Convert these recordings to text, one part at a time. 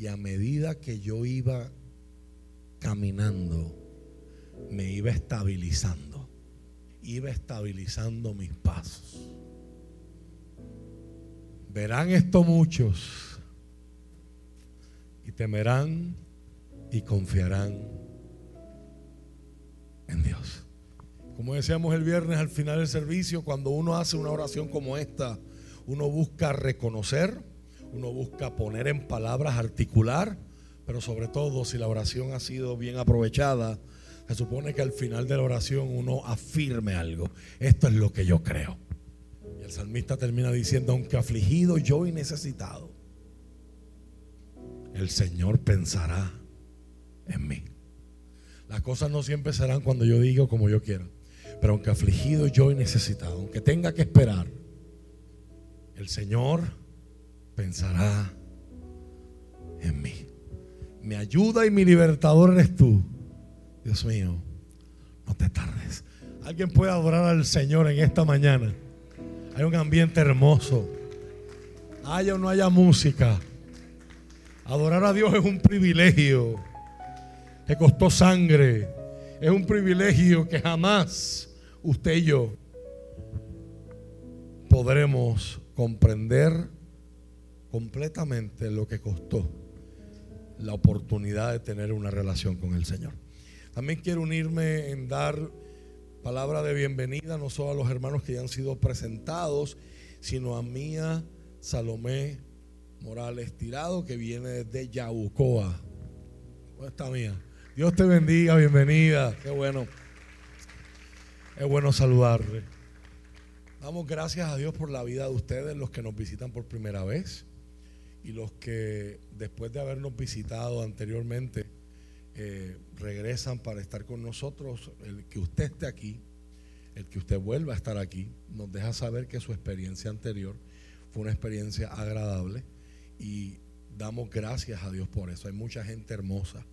Y a medida que yo iba caminando, me iba estabilizando. Iba estabilizando mis pasos. Verán esto muchos y temerán y confiarán en Dios. Como decíamos el viernes al final del servicio, cuando uno hace una oración como esta, uno busca reconocer, uno busca poner en palabras, articular, pero sobre todo si la oración ha sido bien aprovechada, se supone que al final de la oración uno afirme algo. Esto es lo que yo creo. Y el salmista termina diciendo, aunque afligido yo y necesitado, el Señor pensará en mí. Las cosas no siempre serán cuando yo diga como yo quiera. Pero aunque afligido yo y necesitado, aunque tenga que esperar, el Señor pensará en mí. Mi ayuda y mi libertador eres tú. Dios mío, no te tardes. Alguien puede adorar al Señor en esta mañana. Hay un ambiente hermoso. Haya o no haya música. Adorar a Dios es un privilegio que costó sangre. Es un privilegio que jamás usted y yo podremos comprender completamente lo que costó la oportunidad de tener una relación con el Señor. También quiero unirme en dar palabra de bienvenida no solo a los hermanos que ya han sido presentados, sino a Mía Salomé Morales Tirado, que viene desde Yabucoa. ¿Cómo está Mía? Dios te bendiga, bienvenida. Qué bueno. Es bueno saludarle. Damos gracias a Dios por la vida de ustedes, los que nos visitan por primera vez y los que después de habernos visitado anteriormente eh, regresan para estar con nosotros. El que usted esté aquí, el que usted vuelva a estar aquí, nos deja saber que su experiencia anterior fue una experiencia agradable y damos gracias a Dios por eso. Hay mucha gente hermosa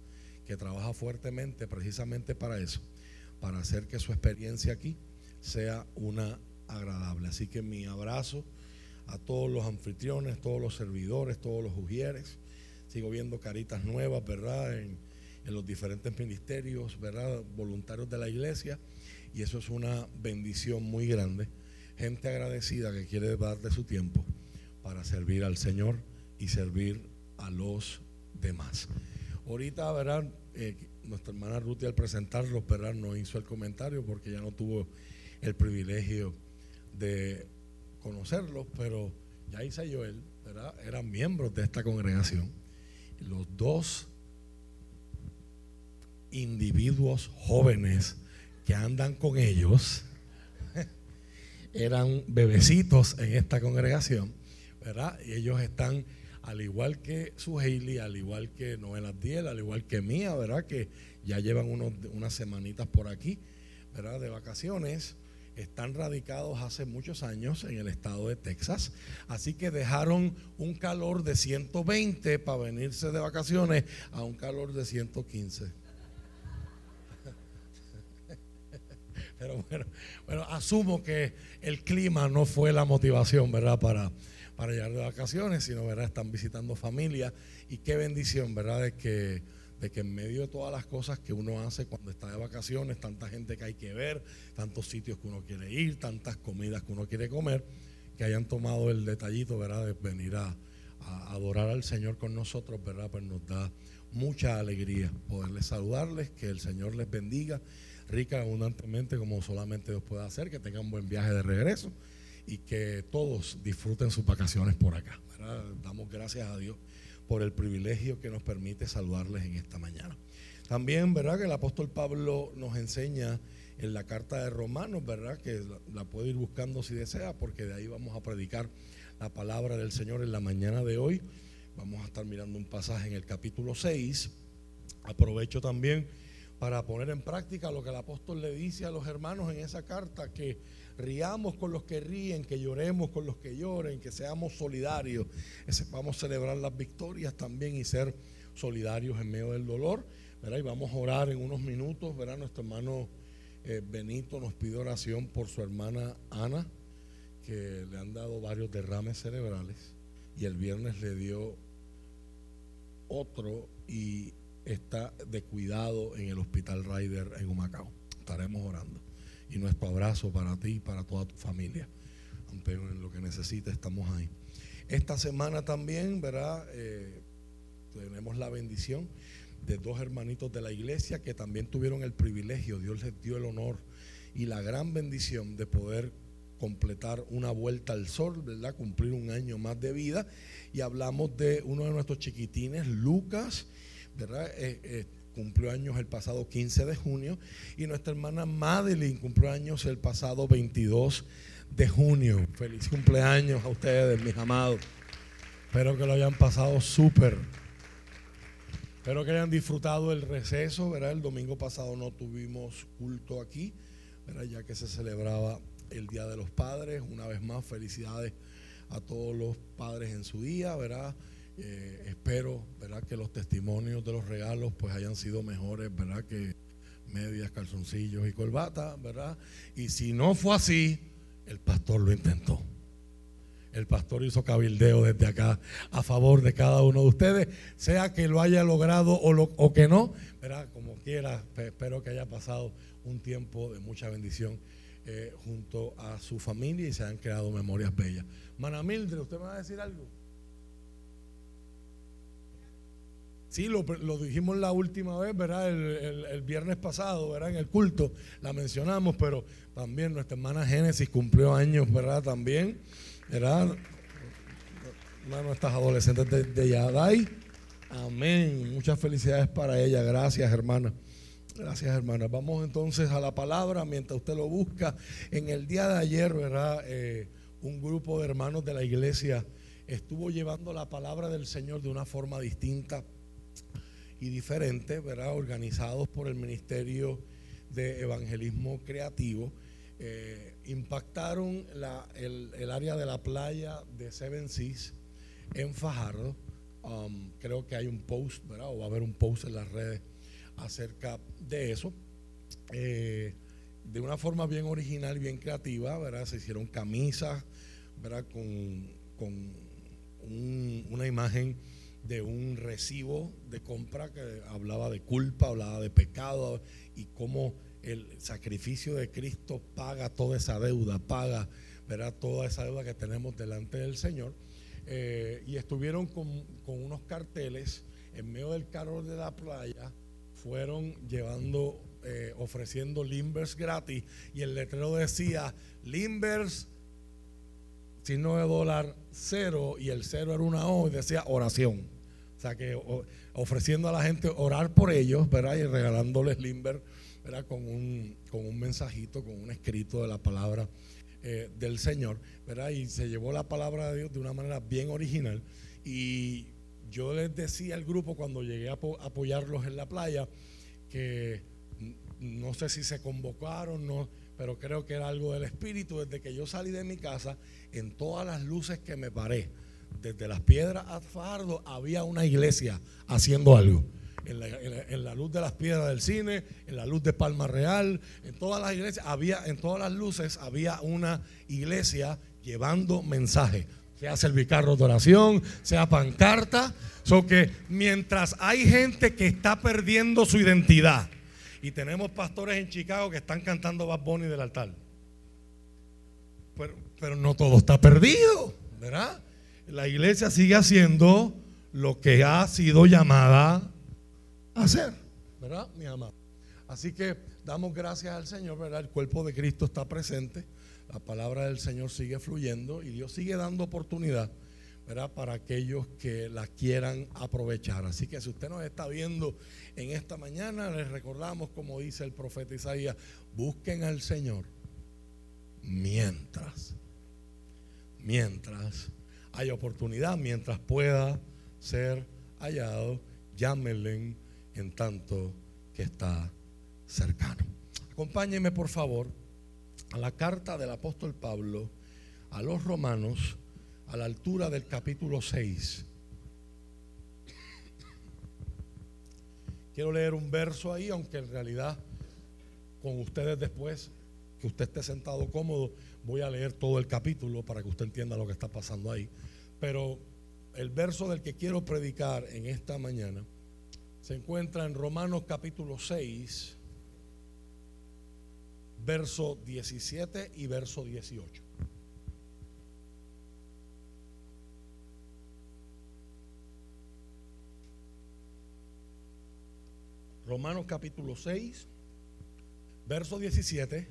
que trabaja fuertemente precisamente para eso para hacer que su experiencia aquí sea una agradable. Así que mi abrazo a todos los anfitriones, todos los servidores, todos los ujieres. Sigo viendo caritas nuevas, ¿verdad? En, los diferentes ministerios, ¿verdad? Voluntarios de la iglesia. Y eso es una bendición muy grande. Gente agradecida que quiere dar de su tiempo para servir al Señor y servir a los demás. Ahorita, ¿verdad? Eh, nuestra hermana Ruth al presentarlo, ¿verdad? No hizo el comentario porque ya no tuvo el privilegio de conocerlos, pero ya y Joel. Eran miembros de esta congregación. Los dos individuos jóvenes que andan con ellos eran bebecitos en esta congregación, ¿verdad? Y ellos están al igual que su Hailey, al igual que Noel Abdiel, al igual que mía, ¿verdad? Que ya llevan unos, unas semanitas por aquí, ¿verdad? De vacaciones. Están radicados hace muchos años en el estado de Texas. Así que dejaron un calor de 120 para venirse de vacaciones a un calor de 115. Pero bueno, bueno, asumo que el clima no fue la motivación, ¿verdad? Para, para llegar de vacaciones, sino ¿verdad? están visitando familia. Y qué bendición, ¿verdad? De que, de que en medio de todas las cosas que uno hace cuando está de vacaciones, tanta gente que hay que ver, tantos sitios que uno quiere ir, tantas comidas que uno quiere comer, que hayan tomado el detallito, ¿verdad? De venir a, adorar al Señor con nosotros, ¿verdad? Pues nos da mucha alegría poderles saludarles, que el Señor les bendiga rica abundantemente como solamente Dios puede hacer, que tengan un buen viaje de regreso y que todos disfruten sus vacaciones por acá. Damos gracias a Dios por el privilegio que nos permite saludarles en esta mañana. También, ¿verdad? Que el apóstol Pablo nos enseña en la carta de Romanos, ¿verdad? Que la puede ir buscando si desea, porque de ahí vamos a predicar la palabra del Señor en la mañana de hoy. Vamos a estar mirando un pasaje en el capítulo 6. Aprovecho también para poner en práctica lo que el apóstol le dice a los hermanos en esa carta, que riamos con los que ríen, que lloremos con los que lloren, que seamos solidarios, que sepamos celebrar las victorias también y ser solidarios en medio del dolor. ¿verdad? Y vamos a orar en unos minutos, ¿verdad? Nuestro hermano eh, Benito nos pide oración por su hermana Ana, que le han dado varios derrames cerebrales y el viernes le dio otro y está de cuidado en el Hospital Ryder en Humacao. Estaremos orando. Y nuestro abrazo para ti y para toda tu familia. Aunque en lo que necesites estamos ahí. Esta semana también, ¿verdad? Eh, tenemos la bendición de dos hermanitos de la iglesia que también tuvieron el privilegio, Dios les dio el honor y la gran bendición de poder completar una vuelta al sol, ¿verdad? Cumplir un año más de vida. Y hablamos de uno de nuestros chiquitines, Lucas, ¿verdad? Eh, eh, cumplió años el pasado 15 de junio y nuestra hermana Madeline cumplió años el pasado 22 de junio. Feliz cumpleaños a ustedes, mis amados. Espero que lo hayan pasado súper. Espero que hayan disfrutado el receso, ¿verdad? El domingo pasado no tuvimos culto aquí, ¿verdad? Ya que se celebraba el Día de los Padres. Una vez más, felicidades a todos los padres en su día, ¿verdad? Eh, espero, ¿verdad? Que los testimonios de los regalos pues hayan sido mejores, ¿verdad? Que medias, calzoncillos y corbata, ¿verdad? Y si no fue así, el pastor lo intentó. El pastor hizo cabildeo desde acá a favor de cada uno de ustedes, sea que lo haya logrado o, lo, que no, ¿verdad? Como quiera, espero que haya pasado un tiempo de mucha bendición eh, junto a su familia y se han creado memorias bellas. Mana Mildred, ¿usted me va a decir algo? Sí, lo, dijimos la última vez, ¿verdad? El, viernes pasado, ¿verdad? En el culto la mencionamos, pero también nuestra hermana Génesis cumplió años, ¿verdad? También, ¿verdad? Una de nuestras adolescentes de, de Yaday. Amén. Muchas felicidades para ella. Gracias, hermana. Gracias, hermana. Vamos entonces a la palabra mientras usted lo busca. En el día de ayer, ¿verdad? Eh, un grupo de hermanos de la iglesia estuvo llevando la palabra del Señor de una forma distinta y diferente, ¿verdad? Organizados por el Ministerio de Evangelismo Creativo. Eh, impactaron el, área de la playa de Seven Seas en Fajardo. Um, creo que hay un post, ¿verdad? O va a haber un post en las redes acerca de eso. Eh, de una forma bien original bien creativa, ¿verdad? Se hicieron camisas, ¿verdad? Con, una imagen de un recibo de compra que hablaba de culpa, hablaba de pecado y cómo el sacrificio de Cristo paga toda esa deuda, paga, ¿verdad? Toda esa deuda que tenemos delante del Señor. Eh, y estuvieron con, con unos carteles en medio del calor de la playa, fueron llevando, eh, ofreciendo limbers gratis y el letrero decía limbers, signo de dólar cero y el cero era una O y decía oración. O sea que ofreciendo a la gente orar por ellos, ¿verdad? Y regalándoles limber, ¿verdad? Con un, con un mensajito, con un escrito de la palabra eh, del Señor, ¿verdad? Y se llevó la palabra de Dios de una manera bien original. Y yo les decía al grupo cuando llegué a apoyarlos en la playa que no sé si se convocaron, no, pero creo que era algo del espíritu. Desde que yo salí de mi casa, en todas las luces que me paré, desde las piedras a Fardo, había una iglesia haciendo algo. En la, luz de las piedras del cine, en la luz de Palma Real, en todas las iglesias, había, en todas las luces había una iglesia llevando mensaje sea servicarro de oración, sea pancarta. So que mientras hay gente que está perdiendo su identidad, y tenemos pastores en Chicago que están cantando Bad Bunny del altar, pero no todo está perdido, ¿verdad? La iglesia sigue haciendo lo que ha sido llamada a hacer, ¿verdad, mi amado? Así que damos gracias al Señor, ¿verdad? El cuerpo de Cristo está presente la palabra del Señor sigue fluyendo y Dios sigue dando oportunidad ¿verdad? para aquellos que la quieran aprovechar. Así que si usted nos está viendo en esta mañana, les recordamos, como dice el profeta Isaías, busquen al Señor mientras, mientras hay oportunidad, mientras pueda ser hallado, llámenle en tanto que está cercano. Acompáñenme por favor a la carta del apóstol Pablo a los romanos a la altura del capítulo 6. Quiero leer un verso ahí, aunque en realidad con ustedes después, que usted esté sentado cómodo, voy a leer todo el capítulo para que usted entienda lo que está pasando ahí. Pero el verso del que quiero predicar en esta mañana se encuentra en Romanos capítulo 6, verso 17 y verso 18. Romanos capítulo 6, verso 17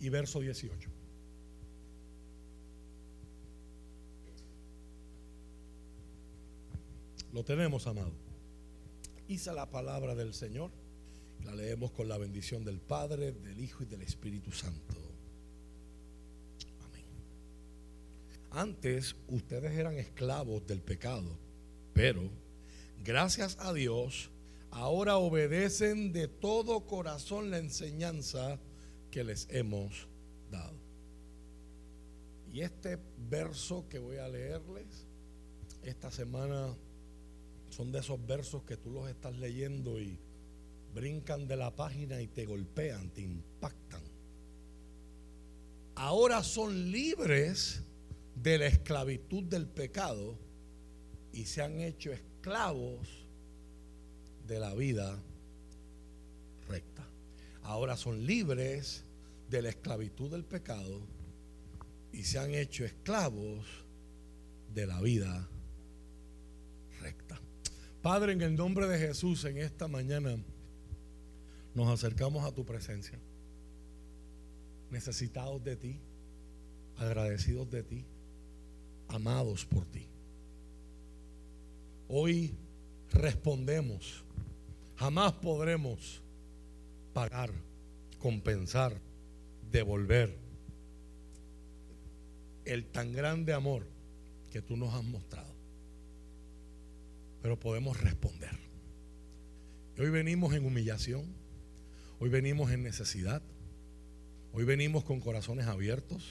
y verso 18. Lo tenemos, amado. Hice la palabra del Señor. La leemos con la bendición del Padre, del Hijo y del Espíritu Santo. Amén. Antes ustedes eran esclavos del pecado, pero gracias a Dios, ahora obedecen de todo corazón la enseñanza que les hemos dado. Y este verso que voy a leerles esta semana son de esos versos que tú los estás leyendo y brincan de la página y te golpean, te impactan. Ahora son libres de la esclavitud del pecado y se han hecho esclavos de la vida recta. Ahora son libres de la esclavitud del pecado y se han hecho esclavos de la vida recta. Padre, en el nombre de Jesús, en esta mañana nos acercamos a tu presencia, necesitados de ti, agradecidos de ti, amados por ti. Hoy respondemos, jamás podremos pagar, compensar, devolver el tan grande amor que tú nos has mostrado pero podemos responder. hoy venimos en humillación, hoy venimos en necesidad, hoy venimos con corazones abiertos,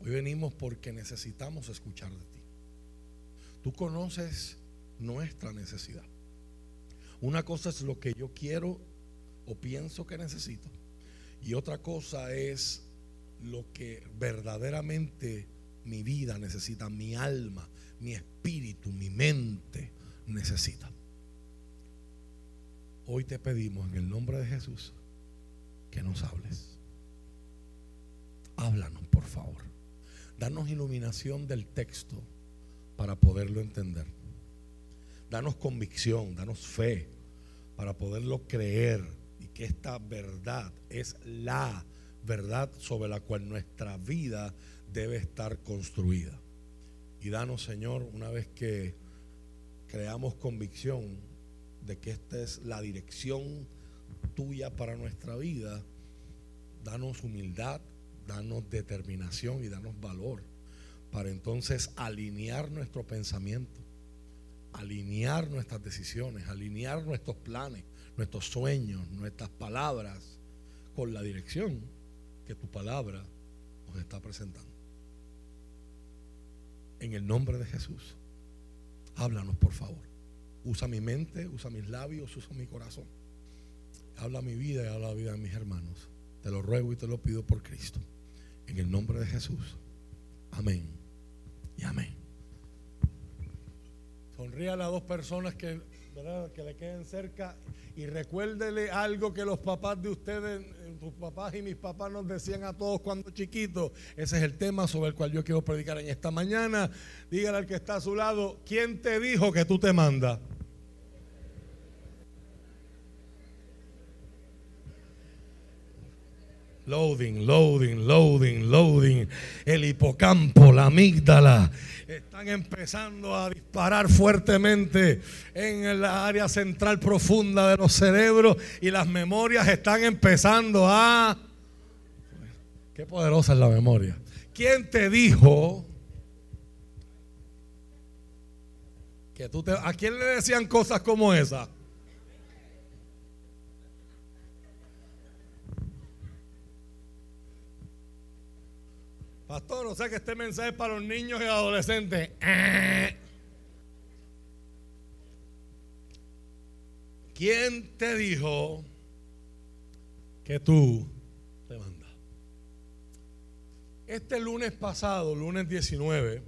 hoy venimos porque necesitamos escuchar de ti. Tú conoces nuestra necesidad. Una cosa es lo que yo quiero o pienso que necesito y otra cosa es lo que verdaderamente mi vida necesita, mi alma, mi espíritu, mi mente necesita. Hoy te pedimos en el nombre de Jesús que nos hables. Háblanos, por favor. Danos iluminación del texto para poderlo entender. Danos convicción, danos fe para poderlo creer y que esta verdad es la verdad sobre la cual nuestra vida debe estar construida. Y danos, Señor, una vez que creamos convicción de que esta es la dirección tuya para nuestra vida, danos humildad, danos determinación y danos valor para entonces alinear nuestro pensamiento, alinear nuestras decisiones, alinear nuestros planes, nuestros sueños, nuestras palabras con la dirección que tu palabra nos está presentando en el nombre de Jesús. Háblanos, por favor. Usa mi mente, usa mis labios, usa mi corazón. Habla mi vida y habla la vida de mis hermanos. Te lo ruego y te lo pido por Cristo. En el nombre de Jesús. Amén. Y amén. Sonríe a las dos personas que, que le queden cerca y recuérdele algo que los papás de ustedes, tus papás y mis papás nos decían a todos cuando chiquitos. Ese es el tema sobre el cual yo quiero predicar en esta mañana. Dígale al que está a su lado, ¿quién te dijo que tú te mandas? Loading, loading, loading, loading. El hipocampo, la amígdala, están empezando a disparar fuertemente en la área central profunda de los cerebros y las memorias están empezando a... Qué poderosa es la memoria. ¿Quién te dijo que tú te... ¿A quién le decían cosas como esa? Pastor, o sea que este mensaje es para los niños y adolescentes. ¿Quién te dijo que tú te mandas? Este lunes pasado, lunes 19,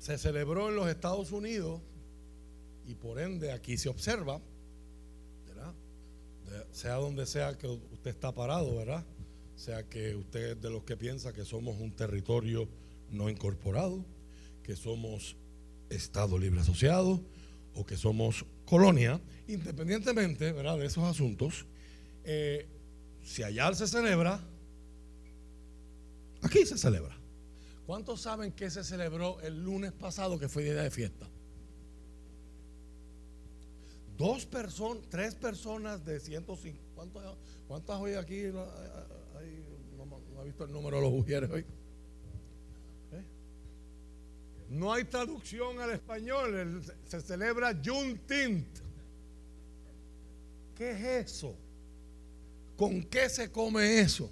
se celebró en los Estados Unidos y por ende aquí se observa, ¿verdad? sea donde sea que usted está parado, ¿verdad? Sea que usted es de los que piensa que somos un territorio no incorporado, que somos Estado libre asociado o que somos colonia, independientemente ¿verdad? de esos asuntos, eh, si allá se celebra, aquí se celebra. ¿Cuántos saben que se celebró el lunes pasado que fue día de fiesta? Dos personas, tres personas de 150. ¿Cuántas, cuántas hoy aquí? Visto el número de los ujieres hoy. ¿Eh? No hay traducción al español. se celebra Juneteenth. ¿Qué es eso? ¿Con qué se come eso?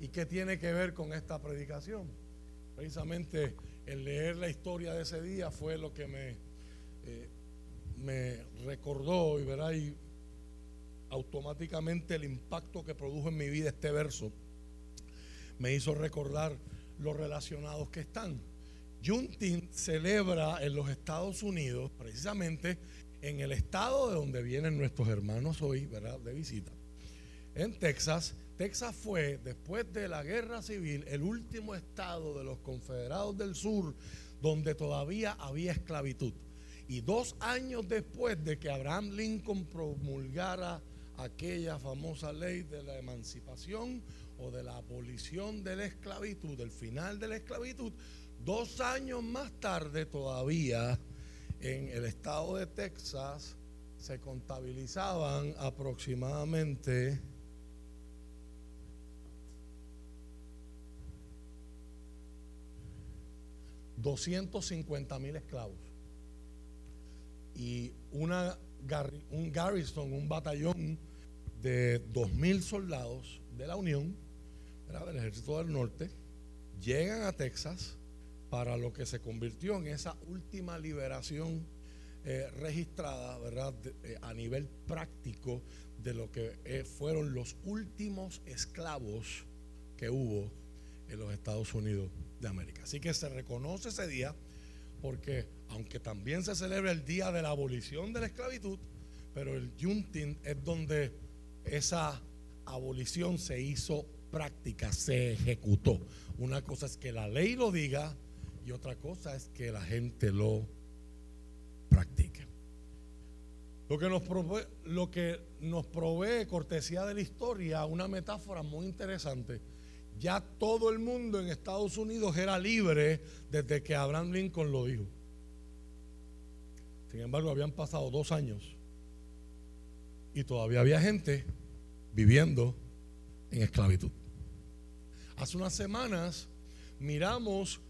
¿Y qué tiene que ver con esta predicación? Precisamente el leer la historia de ese día fue lo que me, eh, me recordó y, verá, y automáticamente el impacto que produjo en mi vida este verso me hizo recordar los relacionados que están. Juneteenth celebra en los Estados Unidos, precisamente en el estado de donde vienen nuestros hermanos hoy, ¿verdad? De visita. En Texas, Texas fue, después de la guerra civil, el último estado de los confederados del sur donde todavía había esclavitud. Y dos años después de que Abraham Lincoln promulgara aquella famosa ley de la emancipación o de la abolición de la esclavitud, del final de la esclavitud, dos años más tarde todavía en el estado de Texas se contabilizaban aproximadamente 250 mil esclavos. Y una, un garrison, un batallón de 2 mil soldados de la Unión, del Ejército del Norte, llegan a Texas para lo que se convirtió en esa última liberación eh, registrada, ¿verdad? Eh, a nivel práctico de lo que eh, fueron los últimos esclavos que hubo en los Estados Unidos de América. Así que se reconoce ese día porque aunque también se celebra el día de la abolición de la esclavitud, pero el Juneteenth es donde esa abolición se hizo práctica, se ejecutó. Una cosa es que la ley lo diga y otra cosa es que la gente lo practique. Lo que nos provee, lo que nos provee cortesía de la historia, una metáfora muy interesante ya todo el mundo en Estados Unidos era libre desde que Abraham Lincoln lo dijo. Sin embargo, habían pasado dos años y todavía había gente viviendo en esclavitud. Hace unas semanas miramos,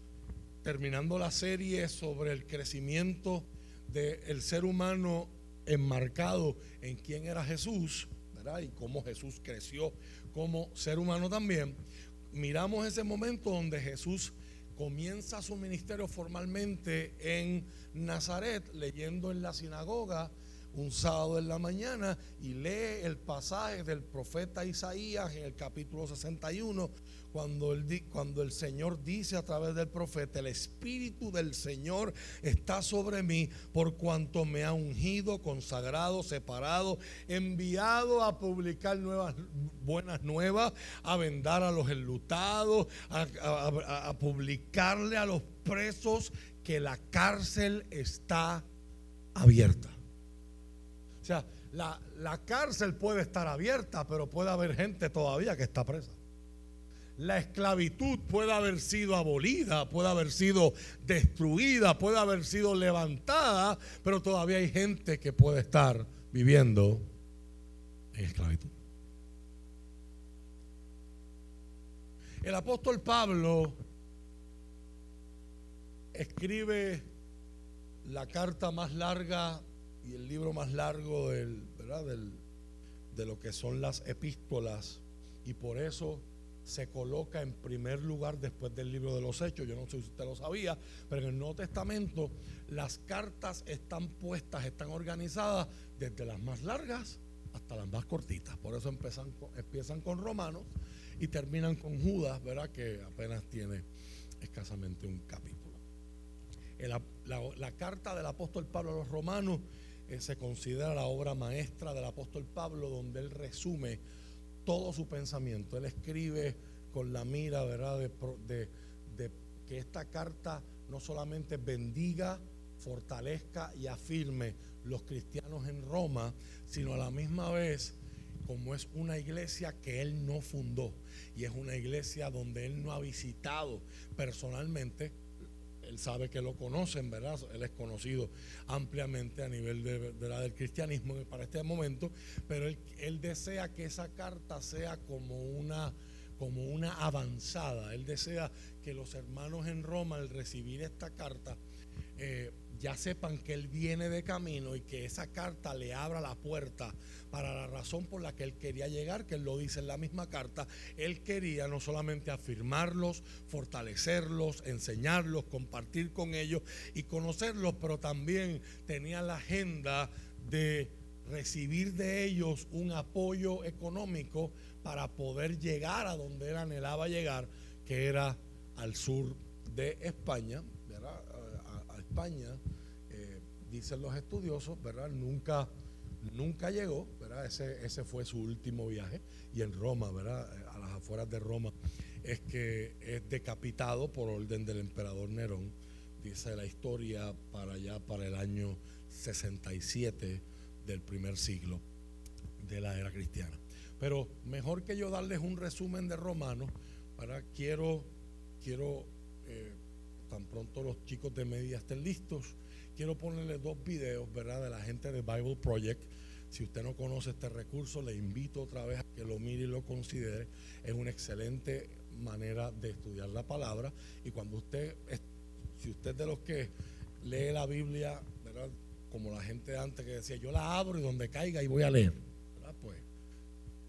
terminando la serie sobre el crecimiento del ser humano enmarcado en quién era Jesús, ¿verdad? Y cómo Jesús creció como ser humano también miramos ese momento donde Jesús comienza su ministerio formalmente en Nazaret, leyendo en la sinagoga un sábado en la mañana y lee el pasaje del profeta Isaías en el capítulo 61 cuando el, cuando el Señor dice a través del profeta, el Espíritu del Señor está sobre mí por cuanto me ha ungido, consagrado, separado, enviado a publicar nuevas, buenas nuevas, a vendar a los enlutados, a, publicarle a los presos que la cárcel está abierta. Sea, la, la cárcel puede estar abierta, pero puede haber gente todavía que está presa la esclavitud puede haber sido abolida, puede haber sido destruida, puede haber sido levantada, pero todavía hay gente que puede estar viviendo en esclavitud. El apóstol Pablo escribe la carta más larga y el libro más largo del, de lo que son las epístolas y por eso se coloca en primer lugar después del libro de los Hechos. Yo no sé si usted lo sabía, pero en el Nuevo Testamento las cartas están puestas, están organizadas desde las más largas hasta las más cortitas. Por eso empiezan con, empiezan con Romanos y terminan con Judas, ¿verdad? Que apenas tiene escasamente un capítulo. la, carta del apóstol Pablo a los romanos se considera la obra maestra del apóstol Pablo, donde él resume todo su pensamiento. Él escribe con la mira, ¿verdad?, de que esta carta no solamente bendiga, fortalezca y afirme los cristianos en Roma, sino a la misma vez como es una iglesia que él no fundó y es una iglesia donde él no ha visitado personalmente, él sabe que lo conocen, ¿verdad? Él es conocido ampliamente a nivel de, del cristianismo para este momento, pero él, desea que esa carta sea como una, como una avanzada. Él desea que los hermanos en Roma, al recibir esta carta, eh, ya sepan que Él viene de camino y que esa carta le abra la puerta para la razón por la que Él quería llegar, que Él lo dice en la misma carta. Él quería no solamente afirmarlos, fortalecerlos, enseñarlos, compartir con ellos y conocerlos, pero también tenía la agenda de recibir de ellos un apoyo económico para poder llegar a donde Él anhelaba llegar, que era al sur de España, España, eh, dicen los estudiosos, ¿verdad? Nunca, nunca llegó, ¿verdad? Ese, ese fue su último viaje. Y en Roma, ¿verdad? A las afueras de Roma, es que es decapitado por orden del emperador Nerón, dice la historia, para allá, para el año 67 del primer siglo de la era cristiana. Pero mejor que yo darles un resumen de Romanos, para quiero, quiero eh, tan pronto los chicos de media estén listos, quiero ponerles dos videos, ¿verdad?, de la gente de Bible Project. Si usted no conoce este recurso, le invito otra vez a que lo mire y lo considere. Es una excelente manera de estudiar la palabra. Y cuando usted, si usted es de los que lee la Biblia, ¿verdad? Como la gente antes que decía, yo la abro y donde caiga y voy a leer, ¿verdad? Pues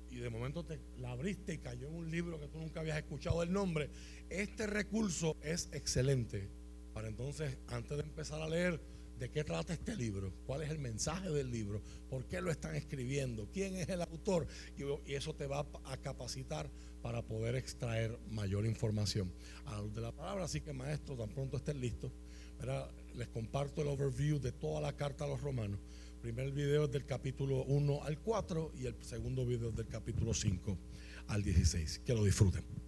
y de momento te la abriste y cayó en un libro que tú nunca habías escuchado el nombre. Este recurso es excelente para entonces, antes de empezar a leer, ¿de qué trata este libro? ¿Cuál es el mensaje del libro? ¿Por qué lo están escribiendo? ¿Quién es el autor? Y, eso te va a capacitar para poder extraer mayor información a la de la palabra. Así que, maestro, tan pronto estén listos, les comparto el overview de toda la carta a los romanos primer video es del capítulo 1 al 4 y el segundo video es del capítulo 5 al 16. Que lo disfruten.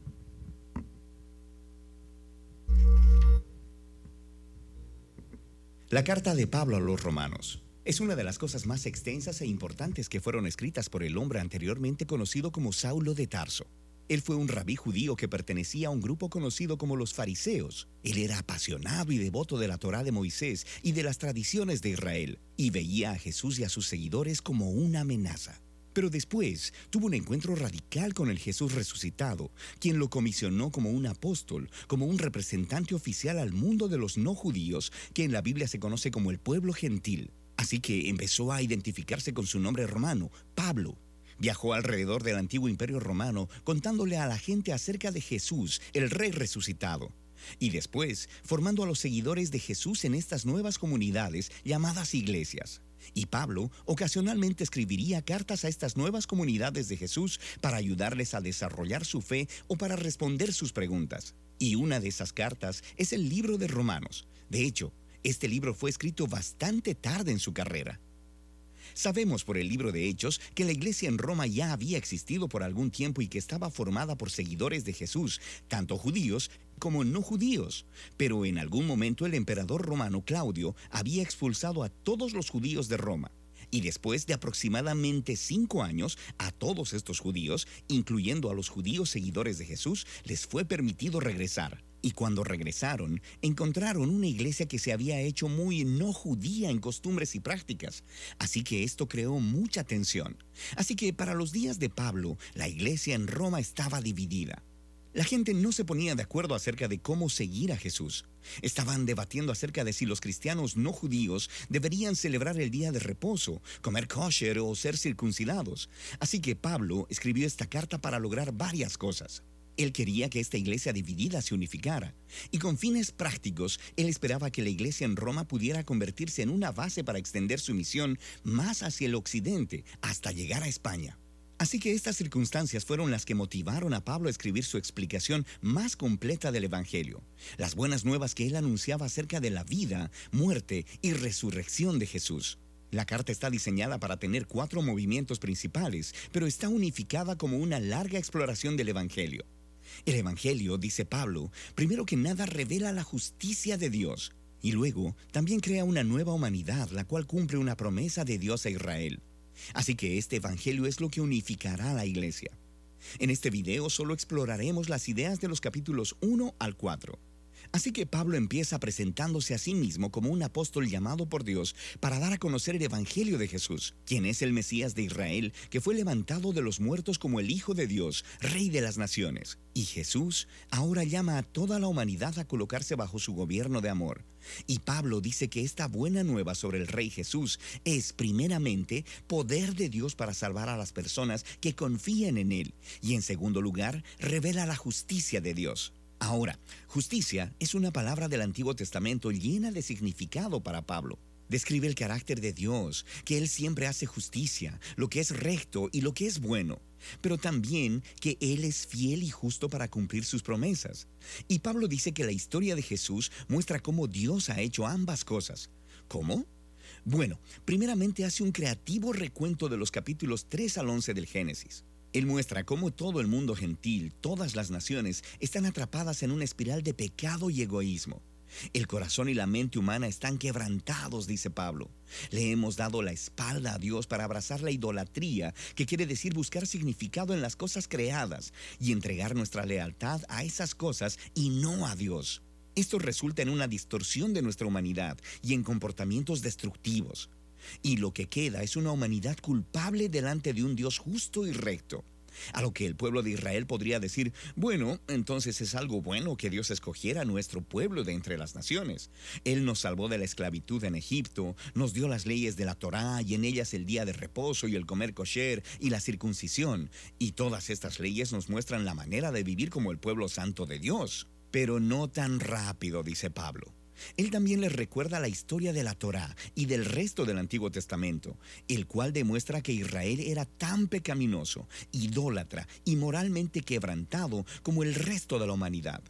La carta de Pablo a los romanos es una de las cosas más extensas e importantes que fueron escritas por el hombre anteriormente conocido como Saulo de Tarso. Él fue un rabí judío que pertenecía a un grupo conocido como los fariseos. Él era apasionado y devoto de la Torá de Moisés y de las tradiciones de Israel, y veía a Jesús y a sus seguidores como una amenaza. Pero después tuvo un encuentro radical con el Jesús resucitado, quien lo comisionó como un apóstol, como un representante oficial al mundo de los no judíos, que en la Biblia se conoce como el pueblo gentil. Así que empezó a identificarse con su nombre romano, Pablo, Viajó alrededor del antiguo imperio romano contándole a la gente acerca de Jesús, el rey resucitado. Y después, formando a los seguidores de Jesús en estas nuevas comunidades llamadas iglesias. Y Pablo ocasionalmente escribiría cartas a estas nuevas comunidades de Jesús para ayudarles a desarrollar su fe o para responder sus preguntas. Y una de esas cartas es el libro de Romanos. De hecho, este libro fue escrito bastante tarde en su carrera. Sabemos por el libro de Hechos que la iglesia en Roma ya había existido por algún tiempo y que estaba formada por seguidores de Jesús, tanto judíos como no judíos. Pero en algún momento el emperador romano Claudio había expulsado a todos los judíos de Roma. Y después de aproximadamente cinco años, a todos estos judíos, incluyendo a los judíos seguidores de Jesús, les fue permitido regresar. Y cuando regresaron, encontraron una iglesia que se había hecho muy no judía en costumbres y prácticas. Así que esto creó mucha tensión. Así que para los días de Pablo, la iglesia en Roma estaba dividida. La gente no se ponía de acuerdo acerca de cómo seguir a Jesús. Estaban debatiendo acerca de si los cristianos no judíos deberían celebrar el día de reposo, comer kosher o ser circuncidados. Así que Pablo escribió esta carta para lograr varias cosas. Él quería que esta iglesia dividida se unificara, y con fines prácticos, él esperaba que la iglesia en Roma pudiera convertirse en una base para extender su misión más hacia el occidente, hasta llegar a España. Así que estas circunstancias fueron las que motivaron a Pablo a escribir su explicación más completa del Evangelio, las buenas nuevas que él anunciaba acerca de la vida, muerte y resurrección de Jesús. La carta está diseñada para tener cuatro movimientos principales, pero está unificada como una larga exploración del Evangelio. El Evangelio, dice Pablo, primero que nada revela la justicia de Dios y luego también crea una nueva humanidad, la cual cumple una promesa de Dios a Israel. Así que este Evangelio es lo que unificará a la iglesia. En este video solo exploraremos las ideas de los capítulos 1 al 4. Así que Pablo empieza presentándose a sí mismo como un apóstol llamado por Dios para dar a conocer el Evangelio de Jesús, quien es el Mesías de Israel, que fue levantado de los muertos como el Hijo de Dios, Rey de las Naciones. Y Jesús ahora llama a toda la humanidad a colocarse bajo su gobierno de amor. Y Pablo dice que esta buena nueva sobre el Rey Jesús es primeramente poder de Dios para salvar a las personas que confían en Él. Y en segundo lugar, revela la justicia de Dios. Ahora, justicia es una palabra del Antiguo Testamento llena de significado para Pablo. Describe el carácter de Dios, que Él siempre hace justicia, lo que es recto y lo que es bueno, pero también que Él es fiel y justo para cumplir sus promesas. Y Pablo dice que la historia de Jesús muestra cómo Dios ha hecho ambas cosas. ¿Cómo? Bueno, primeramente hace un creativo recuento de los capítulos 3 al 11 del Génesis. Él muestra cómo todo el mundo gentil, todas las naciones, están atrapadas en una espiral de pecado y egoísmo. El corazón y la mente humana están quebrantados, dice Pablo. Le hemos dado la espalda a Dios para abrazar la idolatría, que quiere decir buscar significado en las cosas creadas y entregar nuestra lealtad a esas cosas y no a Dios. Esto resulta en una distorsión de nuestra humanidad y en comportamientos destructivos. Y lo que queda es una humanidad culpable delante de un Dios justo y recto. A lo que el pueblo de Israel podría decir, bueno, entonces es algo bueno que Dios escogiera a nuestro pueblo de entre las naciones. Él nos salvó de la esclavitud en Egipto, nos dio las leyes de la Torá y en ellas el día de reposo y el comer kosher y la circuncisión. Y todas estas leyes nos muestran la manera de vivir como el pueblo santo de Dios. Pero no tan rápido, dice Pablo. Él también les recuerda la historia de la Torá y del resto del Antiguo Testamento, el cual demuestra que Israel era tan pecaminoso, idólatra y moralmente quebrantado como el resto de la humanidad.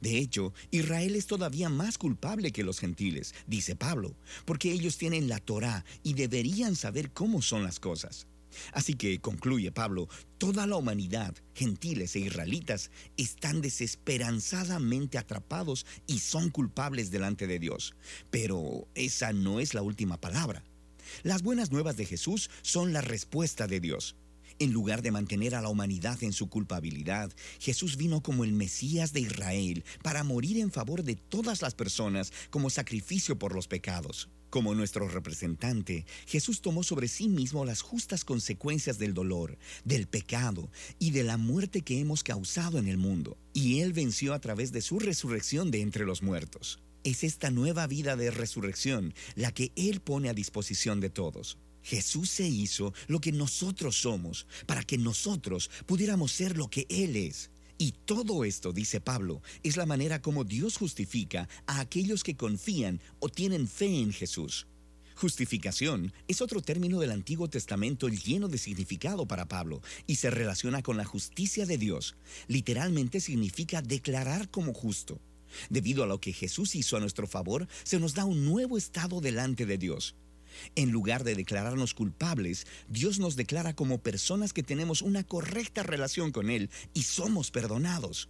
De hecho, Israel es todavía más culpable que los gentiles, dice Pablo, porque ellos tienen la Torá y deberían saber cómo son las cosas. Así que, concluye Pablo, toda la humanidad, gentiles e israelitas, están desesperanzadamente atrapados y son culpables delante de Dios. Pero esa no es la última palabra. Las buenas nuevas de Jesús son la respuesta de Dios. En lugar de mantener a la humanidad en su culpabilidad, Jesús vino como el Mesías de Israel para morir en favor de todas las personas como sacrificio por los pecados. Como nuestro representante, Jesús tomó sobre sí mismo las justas consecuencias del dolor, del pecado y de la muerte que hemos causado en el mundo, y Él venció a través de su resurrección de entre los muertos. Es esta nueva vida de resurrección la que Él pone a disposición de todos. Jesús se hizo lo que nosotros somos, para que nosotros pudiéramos ser lo que Él es. Y todo esto, dice Pablo, es la manera como Dios justifica a aquellos que confían o tienen fe en Jesús. Justificación es otro término del Antiguo Testamento lleno de significado para Pablo y se relaciona con la justicia de Dios. Literalmente significa declarar como justo. Debido a lo que Jesús hizo a nuestro favor, se nos da un nuevo estado delante de Dios. En lugar de declararnos culpables, Dios nos declara como personas que tenemos una correcta relación con Él y somos perdonados.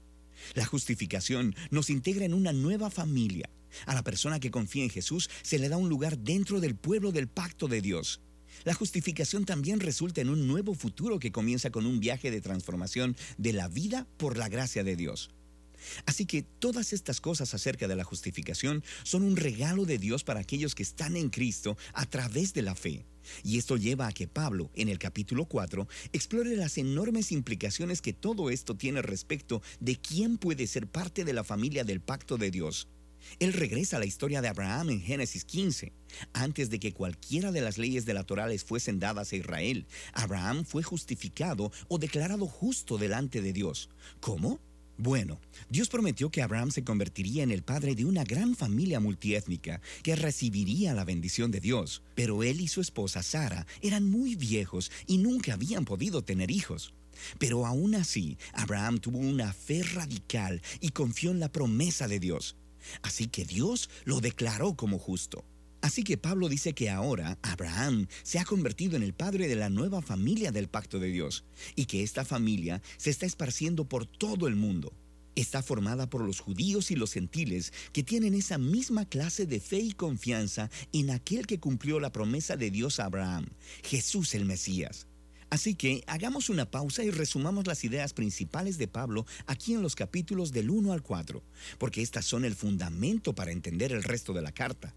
La justificación nos integra en una nueva familia. A la persona que confía en Jesús se le da un lugar dentro del pueblo del pacto de Dios. La justificación también resulta en un nuevo futuro que comienza con un viaje de transformación de la vida por la gracia de Dios. Así que todas estas cosas acerca de la justificación son un regalo de Dios para aquellos que están en Cristo a través de la fe. Y esto lleva a que Pablo, en el capítulo 4, explore las enormes implicaciones que todo esto tiene respecto de quién puede ser parte de la familia del pacto de Dios. Él regresa a la historia de Abraham en Génesis 15. Antes de que cualquiera de las leyes de la Torah les fuesen dadas a Israel, Abraham fue justificado o declarado justo delante de Dios. ¿Cómo? Bueno, Dios prometió que Abraham se convertiría en el padre de una gran familia multiétnica que recibiría la bendición de Dios, pero él y su esposa Sara eran muy viejos y nunca habían podido tener hijos. Pero aún así, Abraham tuvo una fe radical y confió en la promesa de Dios. Así que Dios lo declaró como justo. Así que Pablo dice que ahora Abraham se ha convertido en el padre de la nueva familia del pacto de Dios y que esta familia se está esparciendo por todo el mundo. Está formada por los judíos y los gentiles que tienen esa misma clase de fe y confianza en aquel que cumplió la promesa de Dios a Abraham, Jesús el Mesías. Así que hagamos una pausa y resumamos las ideas principales de Pablo aquí en los capítulos del 1 al 4, porque estas son el fundamento para entender el resto de la carta.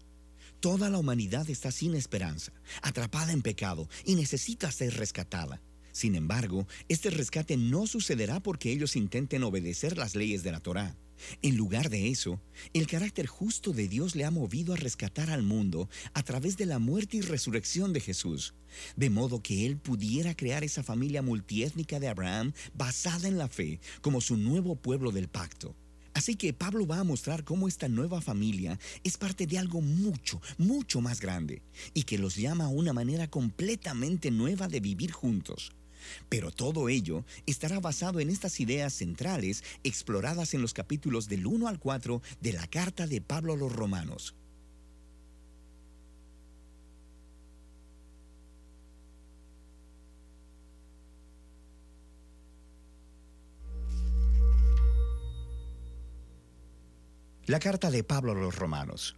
Toda la humanidad está sin esperanza, atrapada en pecado y necesita ser rescatada. Sin embargo, este rescate no sucederá porque ellos intenten obedecer las leyes de la Torá. En lugar de eso, el carácter justo de Dios le ha movido a rescatar al mundo a través de la muerte y resurrección de Jesús, de modo que Él pudiera crear esa familia multiétnica de Abraham basada en la fe como su nuevo pueblo del pacto. Así que Pablo va a mostrar cómo esta nueva familia es parte de algo mucho, mucho más grande y que los llama a una manera completamente nueva de vivir juntos. Pero todo ello estará basado en estas ideas centrales exploradas en los capítulos del 1 al 4 de la carta de Pablo a los romanos. La carta de Pablo a los romanos.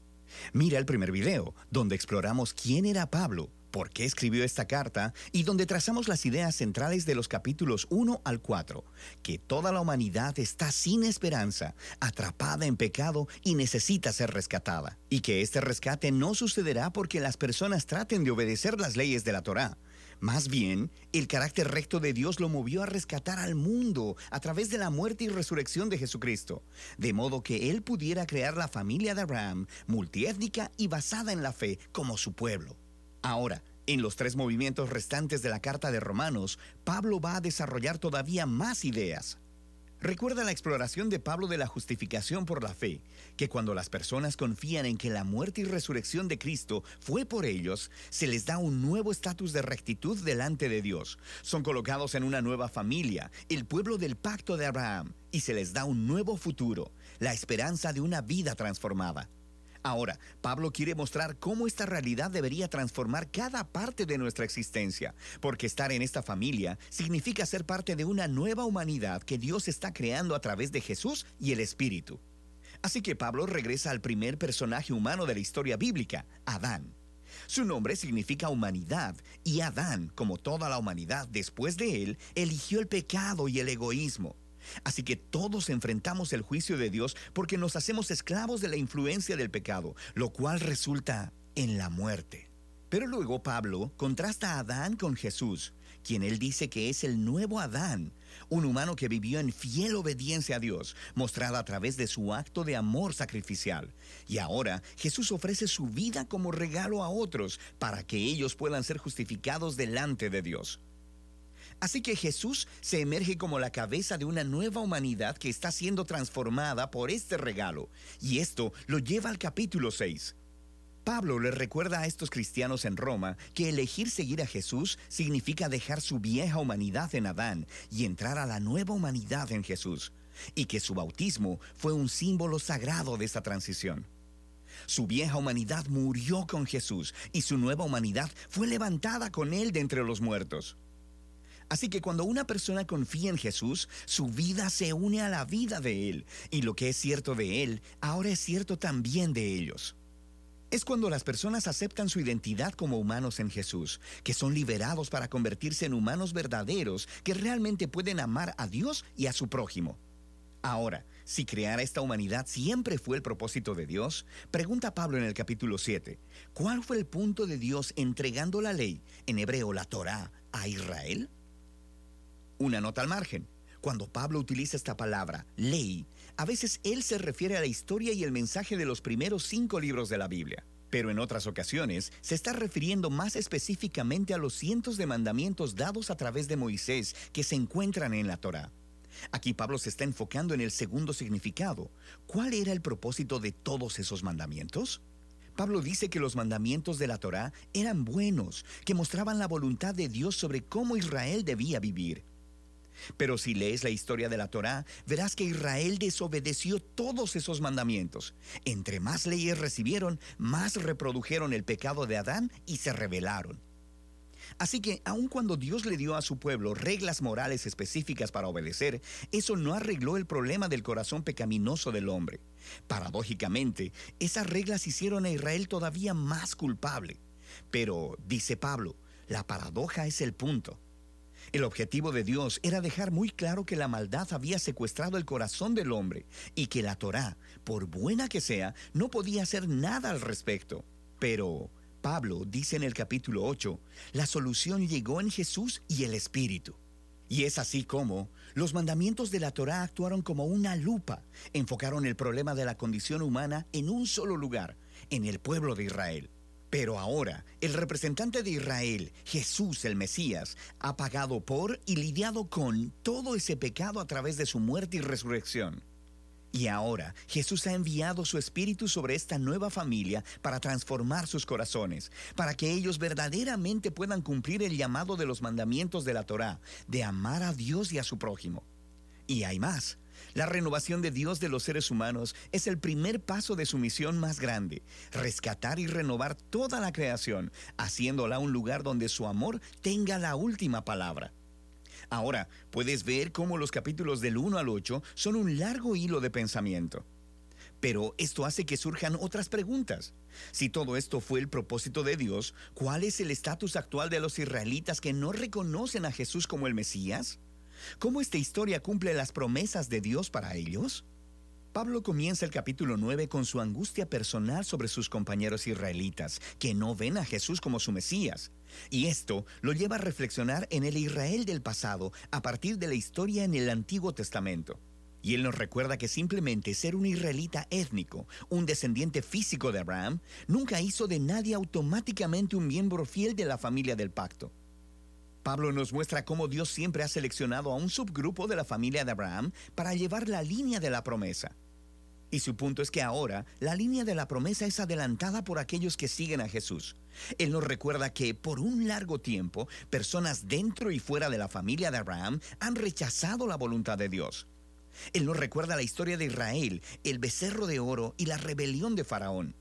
Mira el primer video, donde exploramos quién era Pablo, por qué escribió esta carta y donde trazamos las ideas centrales de los capítulos 1 al 4, que toda la humanidad está sin esperanza, atrapada en pecado y necesita ser rescatada, y que este rescate no sucederá porque las personas traten de obedecer las leyes de la Torá, más bien, el carácter recto de Dios lo movió a rescatar al mundo a través de la muerte y resurrección de Jesucristo, de modo que Él pudiera crear la familia de Abraham, multiétnica y basada en la fe, como su pueblo. Ahora, en los tres movimientos restantes de la carta de Romanos, Pablo va a desarrollar todavía más ideas. Recuerda la exploración de Pablo de la justificación por la fe, que cuando las personas confían en que la muerte y resurrección de Cristo fue por ellos, se les da un nuevo estatus de rectitud delante de Dios. Son colocados en una nueva familia, el pueblo del pacto de Abraham, y se les da un nuevo futuro, la esperanza de una vida transformada. Ahora, Pablo quiere mostrar cómo esta realidad debería transformar cada parte de nuestra existencia, porque estar en esta familia significa ser parte de una nueva humanidad que Dios está creando a través de Jesús y el Espíritu. Así que Pablo regresa al primer personaje humano de la historia bíblica, Adán. Su nombre significa humanidad y Adán, como toda la humanidad después de él, eligió el pecado y el egoísmo. Así que todos enfrentamos el juicio de Dios porque nos hacemos esclavos de la influencia del pecado, lo cual resulta en la muerte. Pero luego Pablo contrasta a Adán con Jesús, quien él dice que es el nuevo Adán, un humano que vivió en fiel obediencia a Dios, mostrada a través de su acto de amor sacrificial. Y ahora Jesús ofrece su vida como regalo a otros para que ellos puedan ser justificados delante de Dios. Así que Jesús se emerge como la cabeza de una nueva humanidad que está siendo transformada por este regalo. Y esto lo lleva al capítulo 6. Pablo le recuerda a estos cristianos en Roma que elegir seguir a Jesús significa dejar su vieja humanidad en Adán y entrar a la nueva humanidad en Jesús, y que su bautismo fue un símbolo sagrado de esta transición. Su vieja humanidad murió con Jesús y su nueva humanidad fue levantada con él de entre los muertos. Así que cuando una persona confía en Jesús, su vida se une a la vida de Él, y lo que es cierto de Él, ahora es cierto también de ellos. Es cuando las personas aceptan su identidad como humanos en Jesús, que son liberados para convertirse en humanos verdaderos que realmente pueden amar a Dios y a su prójimo. Ahora, si crear esta humanidad siempre fue el propósito de Dios, pregunta Pablo en el capítulo 7, ¿cuál fue el punto de Dios entregando la ley, en hebreo la Torah, a Israel? Una nota al margen. Cuando Pablo utiliza esta palabra, ley, a veces él se refiere a la historia y el mensaje de los primeros cinco libros de la Biblia. Pero en otras ocasiones se está refiriendo más específicamente a los cientos de mandamientos dados a través de Moisés que se encuentran en la Torá. Aquí Pablo se está enfocando en el segundo significado. ¿Cuál era el propósito de todos esos mandamientos? Pablo dice que los mandamientos de la Torá eran buenos, que mostraban la voluntad de Dios sobre cómo Israel debía vivir. Pero si lees la historia de la Torá, verás que Israel desobedeció todos esos mandamientos. Entre más leyes recibieron, más reprodujeron el pecado de Adán y se rebelaron. Así que aun cuando Dios le dio a su pueblo reglas morales específicas para obedecer, eso no arregló el problema del corazón pecaminoso del hombre. Paradójicamente, esas reglas hicieron a Israel todavía más culpable. Pero, dice Pablo, la paradoja es el punto. El objetivo de Dios era dejar muy claro que la maldad había secuestrado el corazón del hombre y que la Torá, por buena que sea, no podía hacer nada al respecto. Pero Pablo dice en el capítulo 8, la solución llegó en Jesús y el Espíritu. Y es así como los mandamientos de la Torá actuaron como una lupa, enfocaron el problema de la condición humana en un solo lugar, en el pueblo de Israel. Pero ahora, el representante de Israel, Jesús el Mesías, ha pagado por y lidiado con todo ese pecado a través de su muerte y resurrección. Y ahora Jesús ha enviado su Espíritu sobre esta nueva familia para transformar sus corazones, para que ellos verdaderamente puedan cumplir el llamado de los mandamientos de la Torá, de amar a Dios y a su prójimo. Y hay más. La renovación de Dios de los seres humanos es el primer paso de su misión más grande, rescatar y renovar toda la creación, haciéndola un lugar donde su amor tenga la última palabra. Ahora, puedes ver cómo los capítulos del 1 al 8 son un largo hilo de pensamiento. Pero esto hace que surjan otras preguntas. Si todo esto fue el propósito de Dios, ¿cuál es el estatus actual de los israelitas que no reconocen a Jesús como el Mesías? ¿Cómo esta historia cumple las promesas de Dios para ellos? Pablo comienza el capítulo 9 con su angustia personal sobre sus compañeros israelitas, que no ven a Jesús como su Mesías. Y esto lo lleva a reflexionar en el Israel del pasado a partir de la historia en el Antiguo Testamento. Y él nos recuerda que simplemente ser un israelita étnico, un descendiente físico de Abraham, nunca hizo de nadie automáticamente un miembro fiel de la familia del pacto. Pablo nos muestra cómo Dios siempre ha seleccionado a un subgrupo de la familia de Abraham para llevar la línea de la promesa. Y su punto es que ahora la línea de la promesa es adelantada por aquellos que siguen a Jesús. Él nos recuerda que por un largo tiempo personas dentro y fuera de la familia de Abraham han rechazado la voluntad de Dios. Él nos recuerda la historia de Israel, el becerro de oro y la rebelión de Faraón.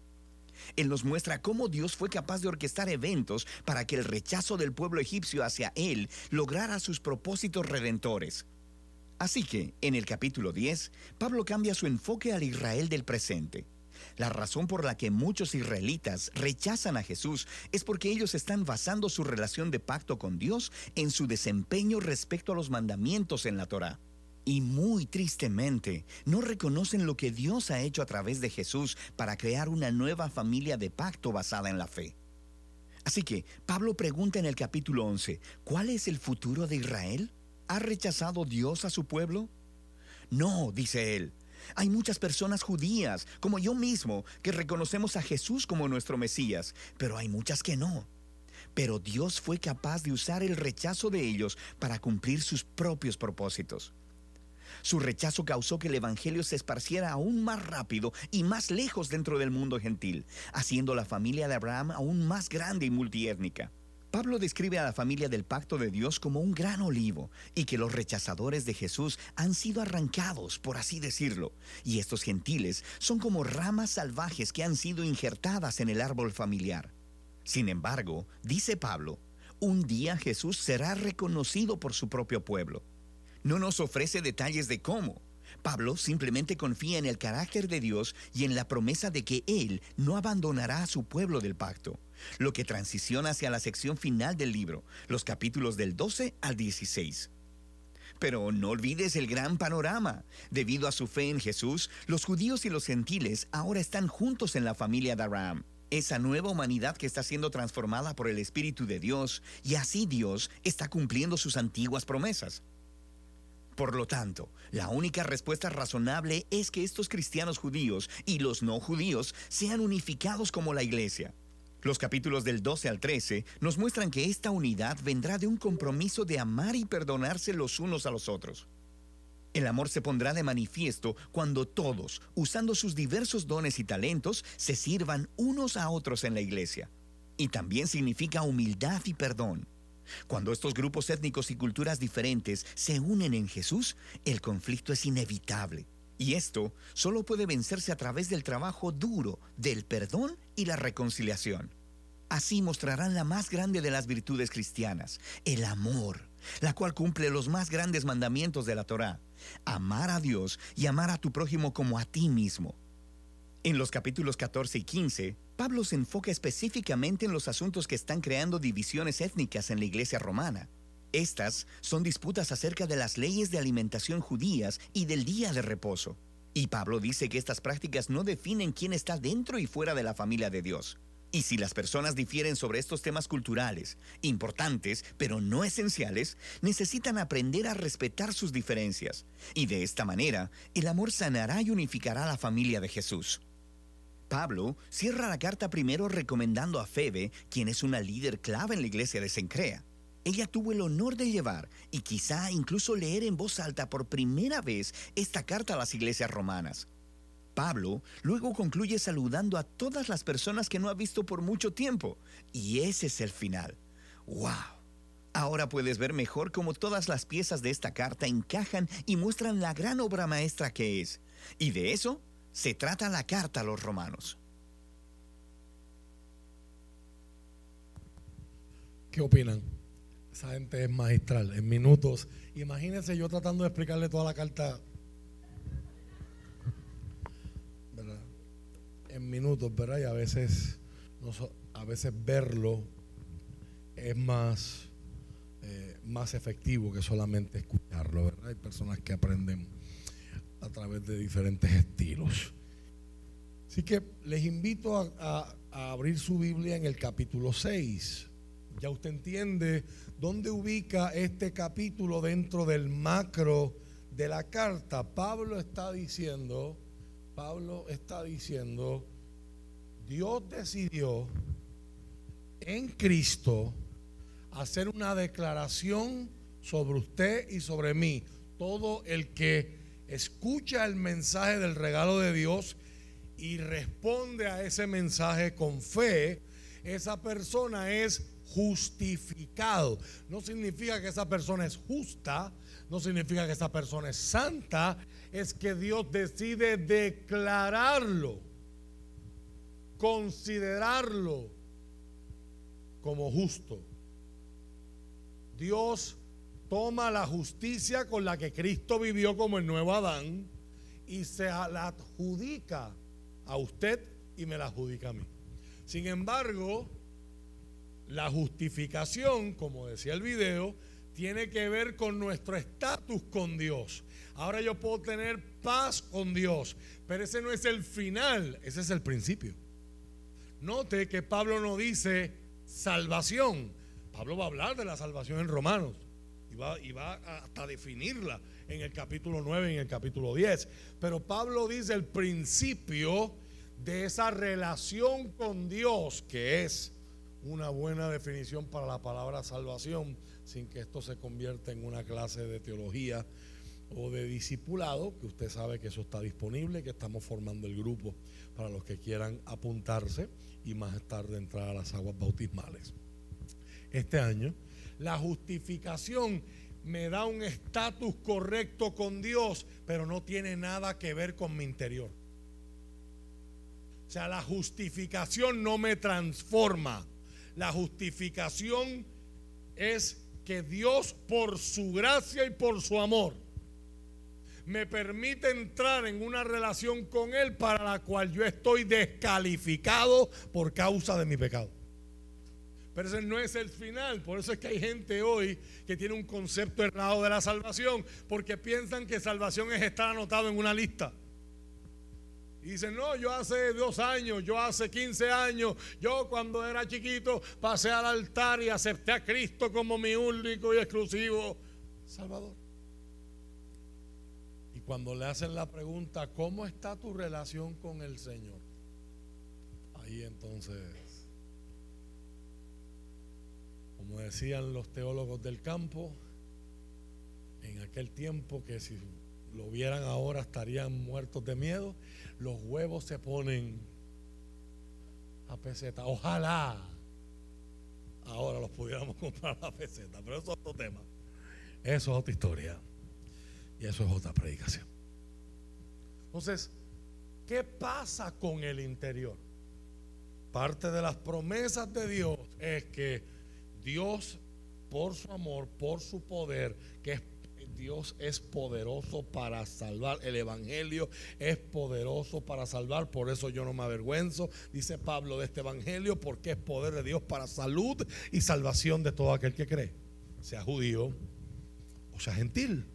Él nos muestra cómo Dios fue capaz de orquestar eventos para que el rechazo del pueblo egipcio hacia Él lograra sus propósitos redentores. Así que, en el capítulo 10, Pablo cambia su enfoque al Israel del presente. La razón por la que muchos israelitas rechazan a Jesús es porque ellos están basando su relación de pacto con Dios en su desempeño respecto a los mandamientos en la Torá. Y muy tristemente, no reconocen lo que Dios ha hecho a través de Jesús para crear una nueva familia de pacto basada en la fe. Así que Pablo pregunta en el capítulo 11, ¿cuál es el futuro de Israel? ¿Ha rechazado Dios a su pueblo? No, dice él. Hay muchas personas judías, como yo mismo, que reconocemos a Jesús como nuestro Mesías, pero hay muchas que no. Pero Dios fue capaz de usar el rechazo de ellos para cumplir sus propios propósitos. Su rechazo causó que el Evangelio se esparciera aún más rápido y más lejos dentro del mundo gentil, haciendo la familia de Abraham aún más grande y multiétnica. Pablo describe a la familia del pacto de Dios como un gran olivo y que los rechazadores de Jesús han sido arrancados, por así decirlo, y estos gentiles son como ramas salvajes que han sido injertadas en el árbol familiar. Sin embargo, dice Pablo, un día Jesús será reconocido por su propio pueblo. No nos ofrece detalles de cómo, Pablo simplemente confía en el carácter de Dios y en la promesa de que Él no abandonará a su pueblo del pacto, lo que transiciona hacia la sección final del libro, los capítulos del 12 al 16. Pero no olvides el gran panorama. Debido a su fe en Jesús, los judíos y los gentiles ahora están juntos en la familia de Abraham. Esa nueva humanidad que está siendo transformada por el Espíritu de Dios, y así Dios está cumpliendo sus antiguas promesas. Por lo tanto, la única respuesta razonable es que estos cristianos judíos y los no judíos sean unificados como la iglesia. Los capítulos del 12 al 13 nos muestran que esta unidad vendrá de un compromiso de amar y perdonarse los unos a los otros. El amor se pondrá de manifiesto cuando todos, usando sus diversos dones y talentos, se sirvan unos a otros en la iglesia. Y también significa humildad y perdón. Cuando estos grupos étnicos y culturas diferentes se unen en Jesús, el conflicto es inevitable. Y esto solo puede vencerse a través del trabajo duro, del perdón y la reconciliación. Así mostrarán la más grande de las virtudes cristianas, el amor, la cual cumple los más grandes mandamientos de la Torá, amar a Dios y amar a tu prójimo como a ti mismo. En los capítulos 14 y 15, Pablo se enfoca específicamente en los asuntos que están creando divisiones étnicas en la iglesia romana. Estas son disputas acerca de las leyes de alimentación judías y del día de reposo. Y Pablo dice que estas prácticas no definen quién está dentro y fuera de la familia de Dios. Y si las personas difieren sobre estos temas culturales, importantes, pero no esenciales, necesitan aprender a respetar sus diferencias. Y de esta manera, el amor sanará y unificará a la familia de Jesús. Pablo cierra la carta primero recomendando a Febe, quien es una líder clave en la iglesia de Sencrea. Ella tuvo el honor de llevar y quizá incluso leer en voz alta por primera vez esta carta a las iglesias romanas. Pablo luego concluye saludando a todas las personas que no ha visto por mucho tiempo. Y ese es el final. ¡Wow! Ahora puedes ver mejor cómo todas las piezas de esta carta encajan y muestran la gran obra maestra que es. Y de eso se trata la carta a los romanos. ¿Qué opinan? Esa gente es magistral, en minutos. Imagínense yo tratando de explicarle toda la carta en minutos, ¿verdad? Y a veces, a veces verlo es más, eh, más efectivo que solamente escucharlo, ¿verdad? Hay personas que aprenden a través de diferentes estilos. Así que les invito a, a abrir su Biblia en el capítulo 6. Ya usted entiende dónde ubica este capítulo dentro del macro de la carta. Pablo está diciendo Pablo está diciendo, Dios decidió en Cristo hacer una declaración sobre usted y sobre mí. Todo el que escucha el mensaje del regalo de Dios y responde a ese mensaje con fe, esa persona es justificado. No significa que esa persona es justa, no significa que esa persona es santa, es que Dios decide declararlo, considerarlo como justo. Dios toma la justicia con la que Cristo vivió como el nuevo Adán y se la adjudica a usted y me la adjudica a mí. Sin embargo, la justificación, como decía el video, tiene que ver con nuestro estatus con Dios. Ahora yo puedo tener paz con Dios, pero ese no es el final, ese es el principio. Note que Pablo no dice salvación. Pablo va a hablar de la salvación en Romanos y va, y va hasta definirla en el capítulo 9 y en el capítulo 10. Pero Pablo dice el principio de esa relación con Dios, que es una buena definición para la palabra salvación, sin que esto se convierta en una clase de teología o de discipulado, que usted sabe que eso está disponible, que estamos formando el grupo para los que quieran apuntarse y más tarde entrar a las aguas bautismales. Este año, la justificación me da un estatus correcto con Dios, pero no tiene nada que ver con mi interior. O sea, la justificación no me transforma. La justificación es que Dios por su gracia y por su amor me permite entrar en una relación con Él para la cual yo estoy descalificado por causa de mi pecado. Pero ese no es el final. Por eso es que hay gente hoy que tiene un concepto errado de la salvación, porque piensan que salvación es estar anotado en una lista. Y dicen, no, yo hace dos años, yo hace 15 años, yo cuando era chiquito pasé al altar y acepté a Cristo como mi único y exclusivo Salvador. Y cuando le hacen la pregunta, ¿cómo está tu relación con el Señor? Ahí entonces, como decían los teólogos del campo, en aquel tiempo que si lo vieran ahora estarían muertos de miedo. Los huevos se ponen a peseta. Ojalá ahora los pudiéramos comprar a peseta, pero eso es otro tema. Eso es otra historia. Y eso es otra predicación. Entonces, ¿qué pasa con el interior? Parte de las promesas de Dios es que Dios, por su amor, por su poder, que es Dios es poderoso para salvar. El Evangelio es poderoso para salvar. Por eso yo no me avergüenzo, dice Pablo, de este Evangelio, porque es poder de Dios para salud y salvación de todo aquel que cree, sea judío o sea gentil.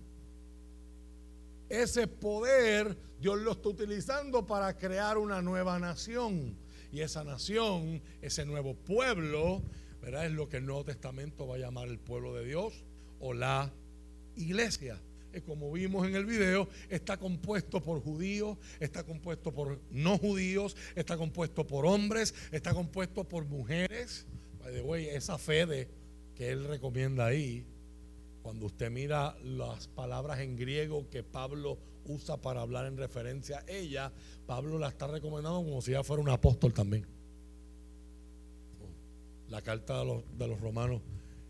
Ese poder Dios lo está utilizando para crear una nueva nación. Y esa nación, ese nuevo pueblo, ¿verdad? Es lo que el Nuevo Testamento va a llamar el pueblo de Dios o la iglesia. Como vimos en el video, está compuesto por judíos, está compuesto por no judíos, está compuesto por hombres, está compuesto por mujeres. By esa fe de, que él recomienda ahí, cuando usted mira las palabras en griego que Pablo usa para hablar en referencia a ella, Pablo la está recomendando como si ella fuera un apóstol también. La carta de los, romanos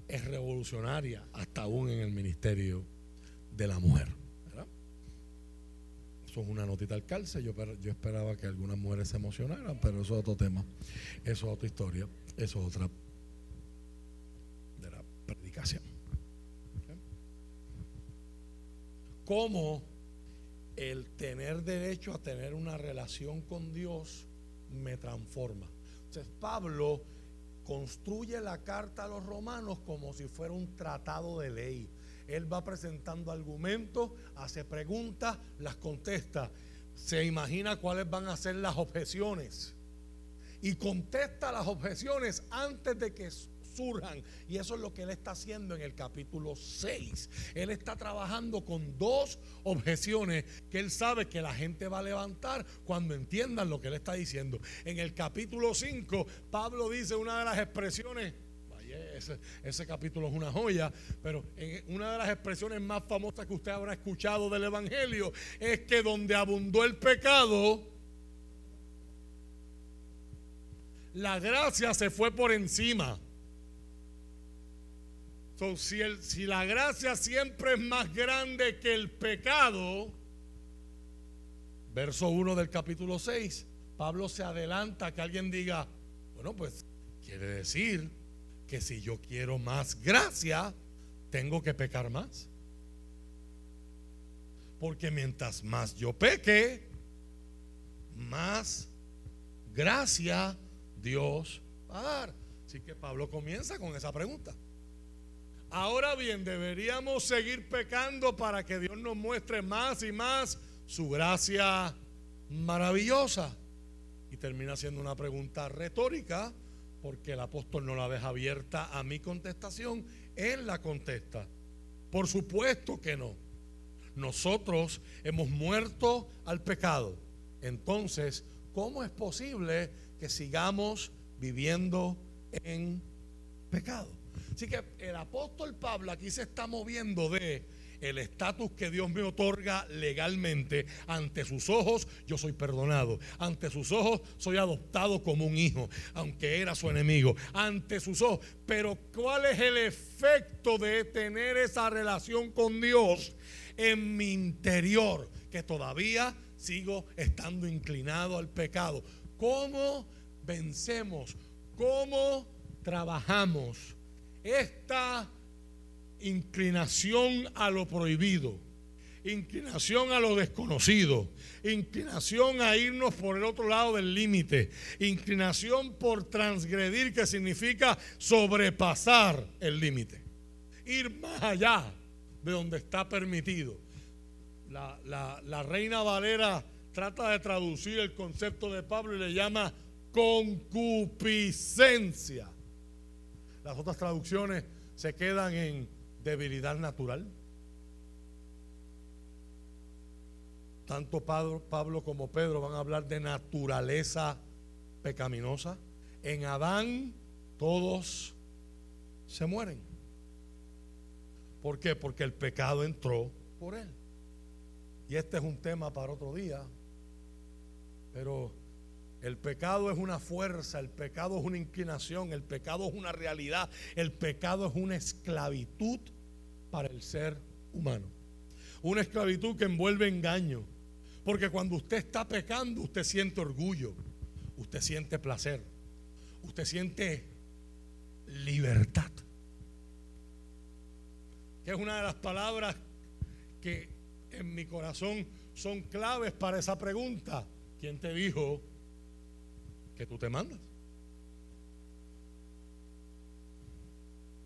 es revolucionaria hasta aún en el ministerio de la mujer. Eso es una notita al calce. Yo, esperaba que algunas mujeres se emocionaran, pero eso es otro tema. Eso es otra historia. Eso es otra de la predicación. Cómo el tener derecho a tener una relación con Dios me transforma. Entonces Pablo construye la carta a los romanos como si fuera un tratado de ley. Él va presentando argumentos, hace preguntas, las contesta, se imagina cuáles van a ser las objeciones y contesta las objeciones antes de que Y eso es lo que él está haciendo en el capítulo 6. Él está trabajando con dos objeciones que él sabe que la gente va a levantar cuando entiendan lo que él está diciendo. En el capítulo 5, Pablo dice una de las expresiones ese, capítulo es una joya, pero una de las expresiones más famosas que usted habrá escuchado del Evangelio es que donde abundó el pecado, la gracia se fue por encima si, si la gracia siempre es más grande que el pecado, verso 1 del capítulo 6, Pablo se adelanta a que alguien diga, bueno, pues quiere decir que si yo quiero más gracia, tengo que pecar más. Porque mientras más yo peque, más gracia Dios va a dar. Así que Pablo comienza con esa pregunta. Ahora bien, deberíamos seguir pecando para que Dios nos muestre más y más su gracia maravillosa. Y termina siendo una pregunta retórica porque el apóstol no la deja abierta a mi contestación. Él la contesta. Por supuesto que no. Nosotros hemos muerto al pecado. Entonces, ¿cómo es posible que sigamos viviendo en pecado? Así que el apóstol Pablo aquí se está moviendo de el estatus que Dios me otorga legalmente. Ante sus ojos yo soy perdonado. Ante sus ojos soy adoptado como un hijo, aunque era su enemigo. Ante sus ojos. Pero ¿cuál es el efecto de tener esa relación con Dios en mi interior? Que todavía sigo estando inclinado al pecado. ¿Cómo vencemos? ¿Cómo trabajamos? Esta inclinación a lo prohibido, inclinación a lo desconocido, inclinación a irnos por el otro lado del límite, inclinación por transgredir, que significa sobrepasar el límite, ir más allá de donde está permitido. La, la reina Valera trata de traducir el concepto de Pablo y le llama concupiscencia. Las otras traducciones se quedan en debilidad natural. Tanto Pablo, como Pedro van a hablar de naturaleza pecaminosa. En Adán todos se mueren. ¿Por qué? Porque el pecado entró por él. y este es un tema para otro día, pero el pecado es una fuerza, el pecado es una inclinación, el pecado es una realidad, el pecado es una esclavitud para el ser humano. Una esclavitud que envuelve engaño. Porque cuando usted está pecando, usted siente orgullo, usted siente placer, usted siente libertad. Que es una de las palabras que en mi corazón son claves para esa pregunta. ¿Quién te dijo que tú te mandas?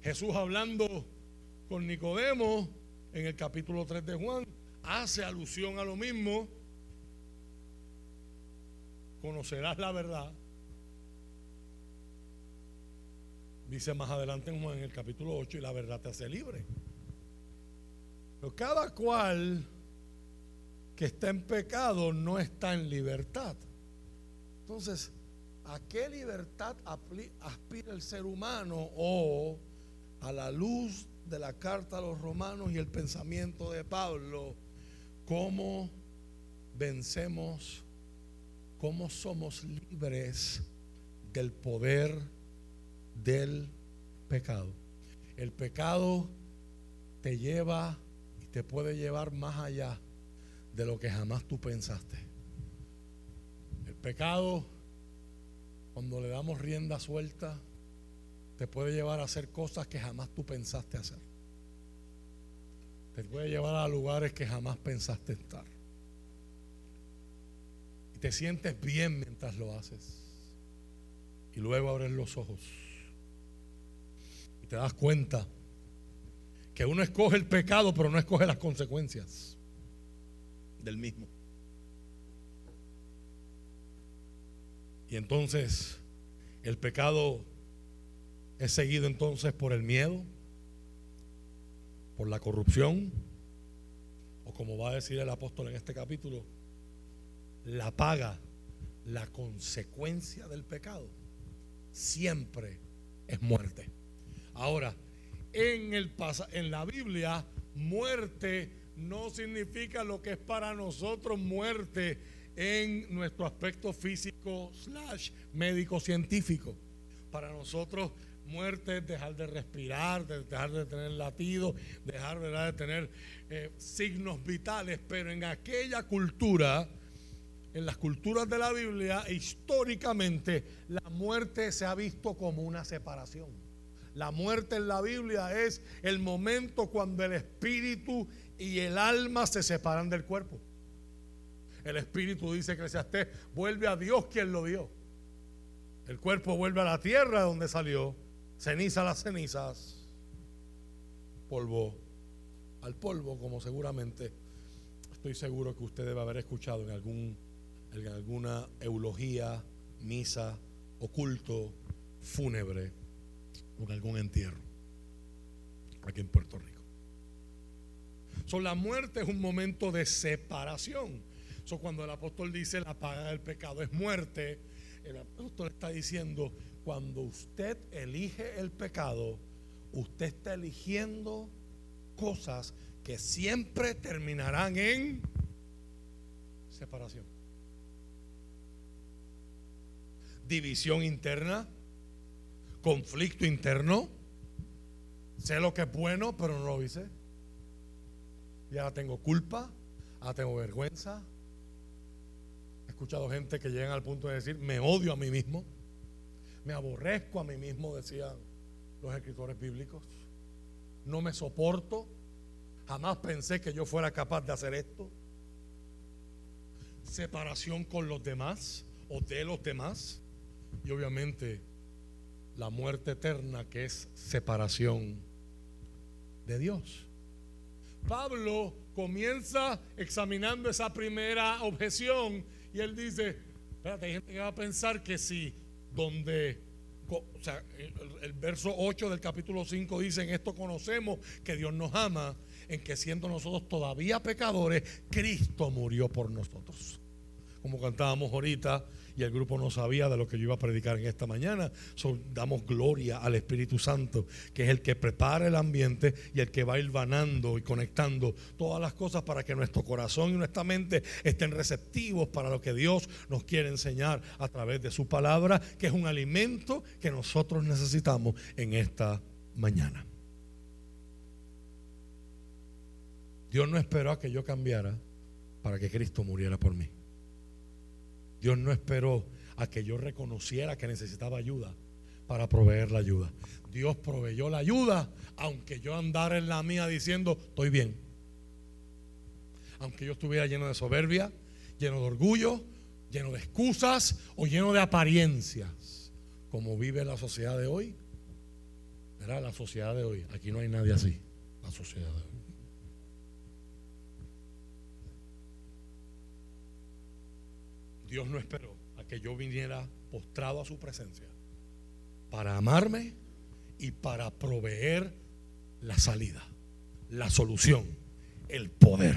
Jesús hablando con Nicodemo en el capítulo 3 de Juan hace alusión a lo mismo. Conocerás la verdad. Dice más adelante en Juan en el capítulo 8 y la verdad te hace libre. Pero cada cual que está en pecado no está en libertad. Entonces, ¿a qué libertad aspira el ser humano o a la luz de la carta a los romanos y el pensamiento de Pablo? ¿Cómo vencemos? ¿Cómo somos libres del poder del pecado? El pecado te lleva y te puede llevar más allá de lo que jamás tú pensaste. El pecado, cuando le damos rienda suelta, te puede llevar a hacer cosas que jamás tú pensaste hacer. Te puede llevar a lugares que jamás pensaste estar. Y te sientes bien mientras lo haces. Y luego abres los ojos. Y te das cuenta que uno escoge el pecado, pero no escoge las consecuencias del mismo. Y entonces el pecado es seguido entonces por el miedo, por la corrupción, o como va a decir el apóstol en este capítulo, la paga, la consecuencia del pecado, siempre es muerte. Ahora, en, el, en la Biblia, muerte no significa lo que es para nosotros muerte en nuestro aspecto físico slash médico científico. Para nosotros muerte es dejar de respirar, dejar de tener latidos, dejar de tener eh, signos vitales, pero en aquella cultura, en las culturas de la Biblia, históricamente la muerte se ha visto como una separación. La muerte en la Biblia es el momento cuando el espíritu y el alma se separan del cuerpo. El espíritu dice que usted vuelve a Dios quien lo dio. El cuerpo vuelve a la tierra donde salió, ceniza a las cenizas, polvo al polvo, como seguramente estoy seguro que usted debe haber escuchado en, algún, en alguna eulogía, misa, oculto, fúnebre o en algún entierro aquí en Puerto Rico la muerte es un momento de separación. So, cuando el apóstol dice la paga del pecado es muerte, el apóstol está diciendo, cuando usted elige el pecado, usted está eligiendo cosas que siempre terminarán en separación. División interna, conflicto interno. Sé lo que es bueno, pero no lo hice. Y ahora tengo culpa, ahora tengo vergüenza. He escuchado gente que llegan al punto de decir, me odio a mí mismo, me aborrezco a mí mismo, decían los escritores bíblicos. No me soporto, jamás pensé que yo fuera capaz de hacer esto. Separación con los demás o de los demás. Y obviamente la muerte eterna que es separación de Dios. Pablo comienza examinando esa primera objeción y él dice, espérate, hay gente que va a pensar que si donde, o sea, el, verso 8 del capítulo 5 dice, en esto conocemos que Dios nos ama, en que siendo nosotros todavía pecadores, Cristo murió por nosotros. Como cantábamos ahorita, y el grupo no sabía de lo que yo iba a predicar en esta mañana. damos gloria al Espíritu Santo, que es el que prepara el ambiente y el que va vanando y conectando todas las cosas para que nuestro corazón y nuestra mente estén receptivos para lo que Dios nos quiere enseñar a través de su palabra, que es un alimento que nosotros necesitamos en esta mañana. Dios no esperó a que yo cambiara para que Cristo muriera por mí. Dios no esperó a que yo reconociera que necesitaba ayuda para proveer la ayuda. Dios proveyó la ayuda, aunque yo andara en la mía diciendo, estoy bien. Aunque yo estuviera lleno de soberbia, lleno de orgullo, lleno de excusas o lleno de apariencias, como vive la sociedad de hoy. Verá, la sociedad de hoy. Aquí no hay nadie así. La sociedad de hoy. Dios no esperó a que yo viniera postrado a su presencia para amarme y para proveer la salida, la solución, el poder.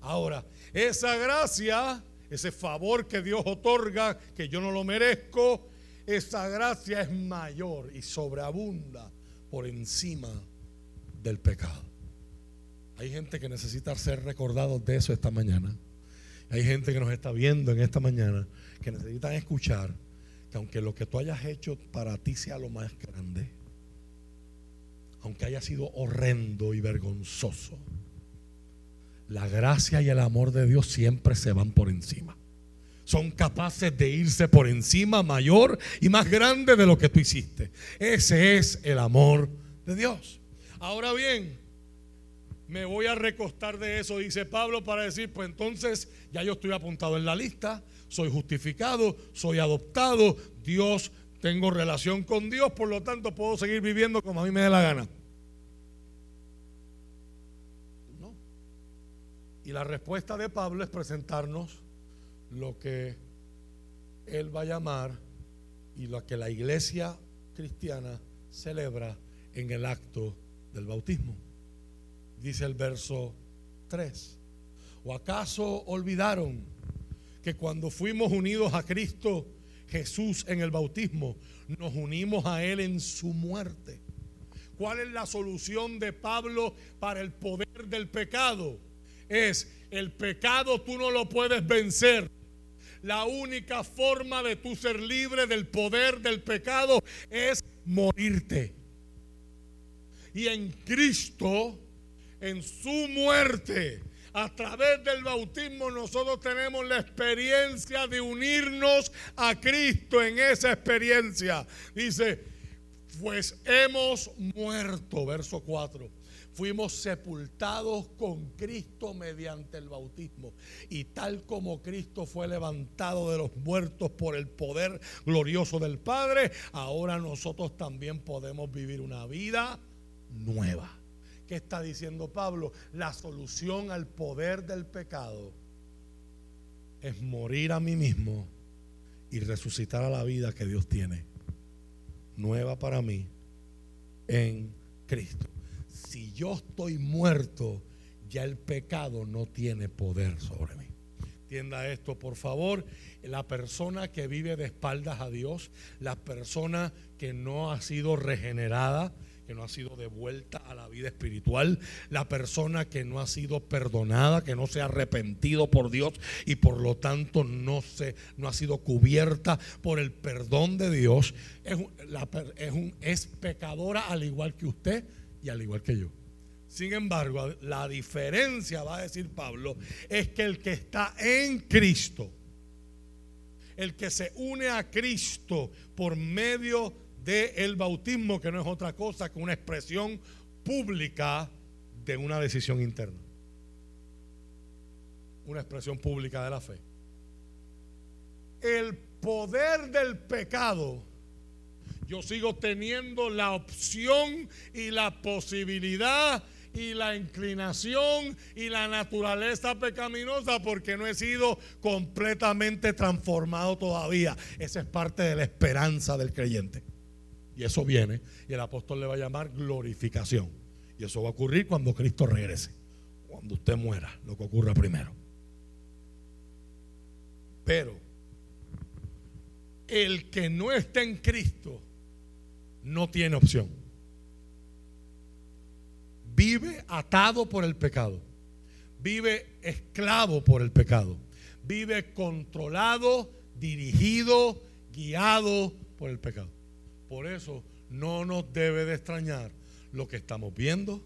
Ahora, esa gracia, ese favor que Dios otorga, que yo no lo merezco, esa gracia es mayor y sobreabunda por encima del pecado. Hay gente que necesita ser recordados de eso esta mañana. Hay gente que nos está viendo en esta mañana que necesitan escuchar que aunque lo que tú hayas hecho para ti sea lo más grande, aunque haya sido horrendo y vergonzoso, la gracia y el amor de Dios siempre se van por encima. Son capaces de irse por encima mayor y más grande de lo que tú hiciste. Ese es el amor de Dios. Ahora bien, me voy a recostar de eso, dice Pablo, para decir, pues entonces ya yo estoy apuntado en la lista, soy justificado, soy adoptado, Dios, tengo relación con Dios, por lo tanto puedo seguir viviendo como a mí me dé la gana. No. Y la respuesta de Pablo es presentarnos lo que él va a llamar y lo que la iglesia cristiana celebra en el acto del bautismo dice el verso 3. ¿O acaso olvidaron que cuando fuimos unidos a Cristo Jesús en el bautismo, nos unimos a Él en su muerte? ¿Cuál es la solución de Pablo para el poder del pecado? Es el pecado tú no lo puedes vencer. La única forma de tú ser libre del poder del pecado es morirte. Y en Cristo en su muerte. A través del bautismo nosotros tenemos la experiencia de unirnos a Cristo en esa experiencia. Dice, pues hemos muerto, verso 4. Fuimos sepultados con Cristo mediante el bautismo. Y tal como Cristo fue levantado de los muertos por el poder glorioso del Padre, ahora nosotros también podemos vivir una vida nueva. ¿Qué está diciendo Pablo? La solución al poder del pecado es morir a mí mismo y resucitar a la vida que Dios tiene. Nueva para mí en Cristo. Si yo estoy muerto, ya el pecado no tiene poder sobre mí. Entienda esto, por favor. La persona que vive de espaldas a Dios, la persona que no ha sido regenerada, que no ha sido devuelta a la vida espiritual, la persona que no ha sido perdonada, que no se ha arrepentido por Dios y por lo tanto no, se, no ha sido cubierta por el perdón de Dios, es, un, es pecadora al igual que usted y al igual que yo. Sin embargo, la diferencia, va a decir Pablo, es que el que está en Cristo, el que se une a Cristo por medio de de el bautismo, que no es otra cosa que una expresión pública de una decisión interna. Una expresión pública de la fe. El poder del pecado, yo sigo teniendo la opción y la posibilidad y la inclinación y la naturaleza pecaminosa porque no he sido completamente transformado todavía. Esa es parte de la esperanza del creyente. Y eso viene. Y el apóstol le va a llamar glorificación. Y eso va a ocurrir cuando Cristo regrese. Cuando usted muera, lo que ocurra primero. Pero el que no está en Cristo no tiene opción. Vive atado por el pecado. Vive esclavo por el pecado. Vive controlado, dirigido, guiado por el pecado. Por eso no nos debe de extrañar lo que estamos viendo,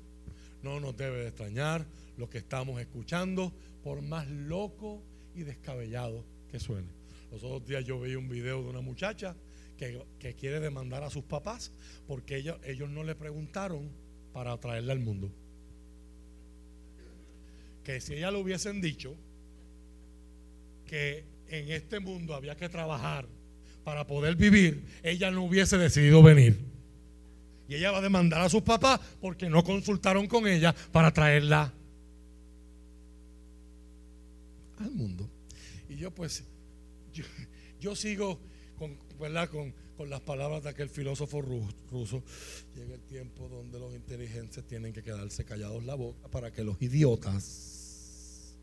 no nos debe de extrañar lo que estamos escuchando, por más loco y descabellado que suene. Los otros días yo vi un video de una muchacha que, quiere demandar a sus papás porque ellos, ellos no le preguntaron para traerla al mundo. Que si ella le hubiesen dicho que en este mundo había que trabajar para poder vivir, ella no hubiese decidido venir. Y ella va a demandar a sus papás porque no consultaron con ella para traerla al mundo. Y yo pues, yo, sigo con, Con, las palabras de aquel filósofo ruso. Llega el tiempo donde los inteligentes tienen que quedarse callados la boca para que los idiotas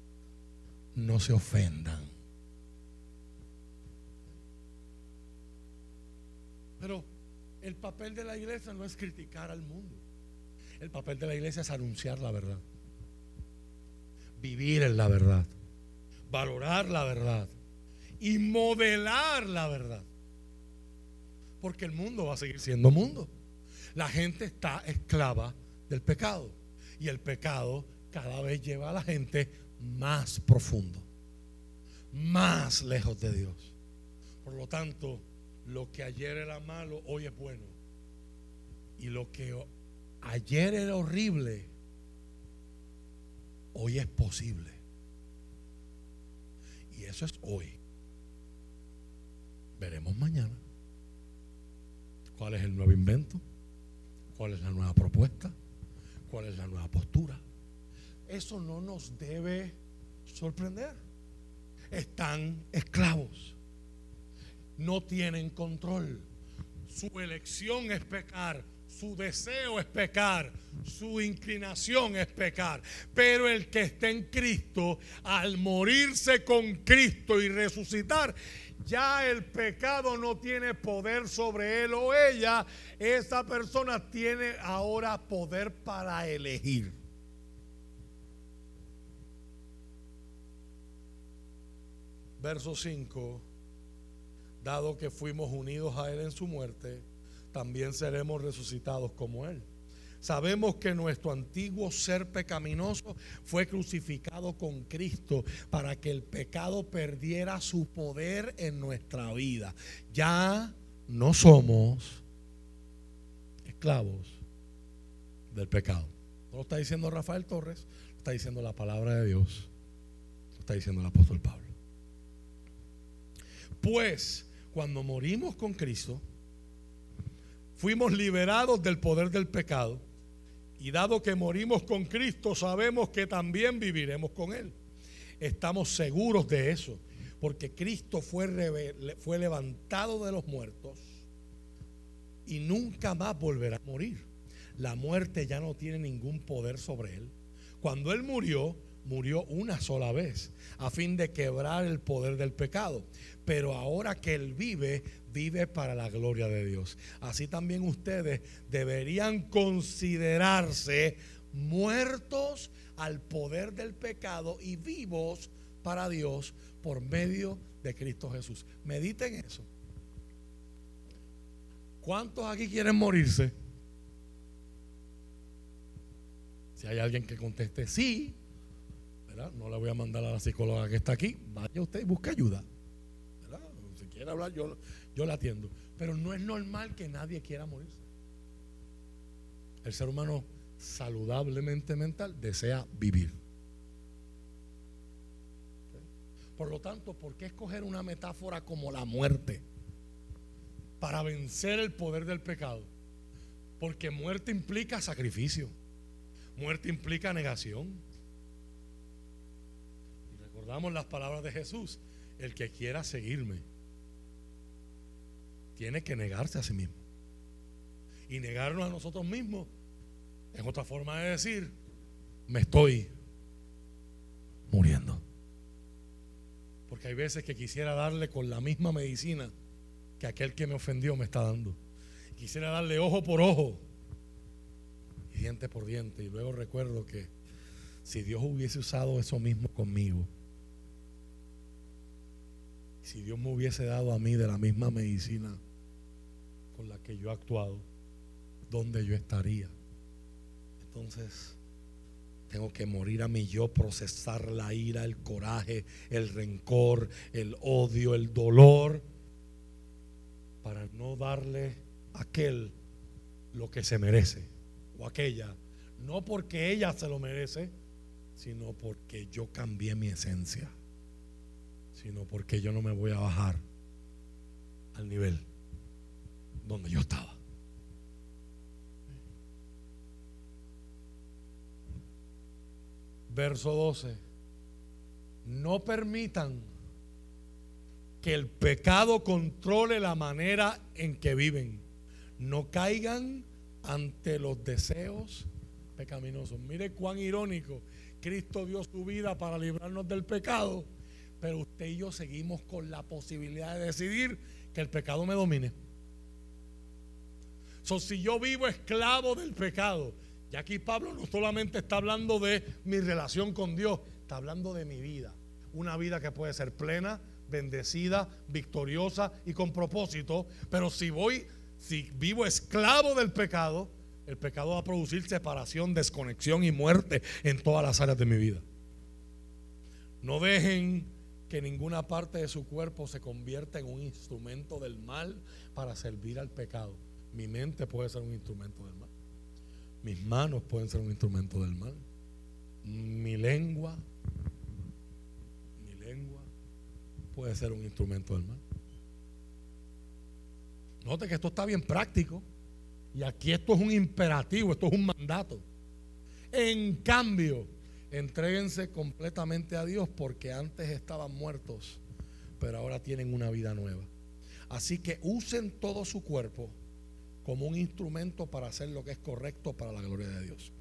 no se ofendan. Pero el papel de la iglesia no es criticar al mundo. El papel de la iglesia es anunciar la verdad. Vivir en la verdad valorar la verdad y modelar la verdad. Porque el mundo va a seguir siendo mundo. La gente está esclava del pecado. Y el pecado cada vez lleva a la gente más profundo, más lejos de Dios. Por lo tanto, lo que ayer era malo, hoy es bueno. Y lo que ayer era horrible, hoy es posible. Y eso es hoy. Veremos mañana cuál es el nuevo invento, cuál es la nueva propuesta, cuál es la nueva postura. Eso no nos debe sorprender. Están esclavos. No tienen control. Su elección es pecar su deseo es pecar, su inclinación es pecar. Pero el que está en Cristo, al morirse con Cristo y resucitar, ya el pecado no tiene poder sobre él o ella. Esa persona tiene ahora poder para elegir. Verso 5. Dado que fuimos unidos a él en su muerte también seremos resucitados como Él. Sabemos que nuestro antiguo ser pecaminoso fue crucificado con Cristo para que el pecado perdiera su poder en nuestra vida. Ya no somos esclavos del pecado. No lo está diciendo Rafael Torres, lo está diciendo la palabra de Dios, lo está diciendo el apóstol Pablo. Pues cuando morimos con Cristo, fuimos liberados del poder del pecado. Y dado que morimos con Cristo, sabemos que también viviremos con Él. Estamos seguros de eso, porque Cristo fue, fue levantado de los muertos y nunca más volverá a morir. La muerte ya no tiene ningún poder sobre Él. Cuando Él murió, murió una sola vez a fin de quebrar el poder del pecado. Pero ahora que Él vive, vive para la gloria de Dios. Así también ustedes deberían considerarse muertos al poder del pecado y vivos para Dios por medio de Cristo Jesús. Mediten eso. ¿Cuántos aquí quieren morirse? Si hay alguien que conteste sí, no le voy a mandar a la psicóloga que está aquí. Vaya usted y busque ayuda. Si quiere hablar, yo, yo la atiendo. Pero no es normal que nadie quiera morirse. El ser humano saludablemente mental desea vivir. Por lo tanto, ¿por qué escoger una metáfora como la muerte para vencer el poder del pecado? Porque muerte implica sacrificio, muerte implica negación, recordamos las palabras de Jesús, el que quiera seguirme tiene que negarse a sí mismo. Y negarnos a nosotros mismos es otra forma de decir, me estoy muriendo. Porque hay veces que quisiera darle con la misma medicina que aquel que me ofendió me está dando. Quisiera darle ojo por ojo y diente por diente. Y luego recuerdo que si Dios hubiese usado eso mismo conmigo, si Dios me hubiese dado a mí de la misma medicina con la que yo he actuado, ¿dónde yo estaría? Entonces, tengo que morir a mí yo, procesar la ira, el coraje, el rencor, el odio, el dolor, para no darle a aquel lo que se merece, o aquella, no porque ella se lo merece, sino porque yo cambié mi esencia, sino porque yo no me voy a bajar al nivel donde yo estaba. verso 12, no permitan que el pecado controle la manera en que viven. No caigan ante los deseos pecaminosos. Mire cuán irónico. Cristo dio su vida para librarnos del pecado, pero usted y yo seguimos con la posibilidad de decidir que el pecado me domine. So, si yo vivo esclavo del pecado, y aquí Pablo no solamente está hablando de mi relación con Dios, está hablando de mi vida. Una vida que puede ser plena, bendecida, victoriosa y con propósito. Pero si voy, si vivo esclavo del pecado, el pecado va a producir separación, desconexión y muerte en todas las áreas de mi vida. No dejen que ninguna parte de su cuerpo se convierta en un instrumento del mal para servir al pecado. Mi mente puede ser un instrumento del mal. Mis manos pueden ser un instrumento del mal. Mi lengua, mi lengua puede ser un instrumento del mal. Note que esto está bien práctico. Y aquí esto es un imperativo, esto es un mandato. En cambio, entréguense completamente a Dios porque antes estaban muertos, pero ahora tienen una vida nueva. Así que usen todo su cuerpo como un instrumento para hacer lo que es correcto para la gloria de Dios.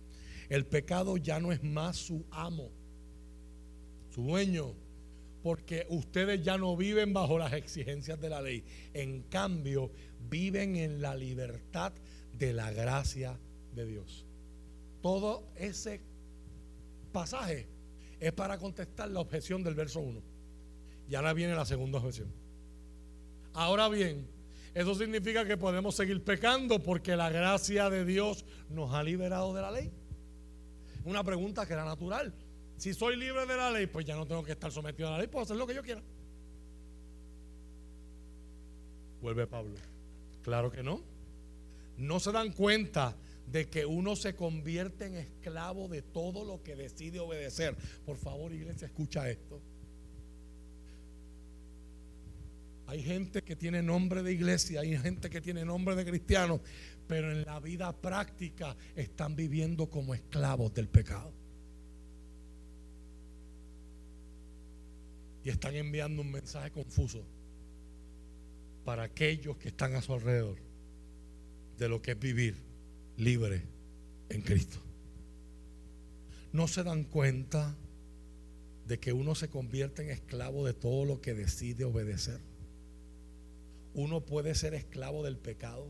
El pecado ya no es más su amo, su dueño, porque ustedes ya no viven bajo las exigencias de la ley. En cambio, viven en la libertad de la gracia de Dios. Todo ese pasaje es para contestar la objeción del verso 1. Y ahora viene la segunda objeción. Ahora bien, eso significa que podemos seguir pecando porque la gracia de Dios nos ha liberado de la ley. Una pregunta que era natural. Si soy libre de la ley, pues ya no tengo que estar sometido a la ley, puedo hacer lo que yo quiera. Vuelve Pablo. Claro que no. No se dan cuenta de que uno se convierte en esclavo de todo lo que decide obedecer. Por favor, iglesia, escucha esto. Hay gente que tiene nombre de iglesia, hay gente que tiene nombre de cristiano, pero en la vida práctica están viviendo como esclavos del pecado. Y están enviando un mensaje confuso para aquellos que están a su alrededor de lo que es vivir libre en Cristo. No se dan cuenta de que uno se convierte en esclavo de todo lo que decide obedecer uno puede ser esclavo del pecado,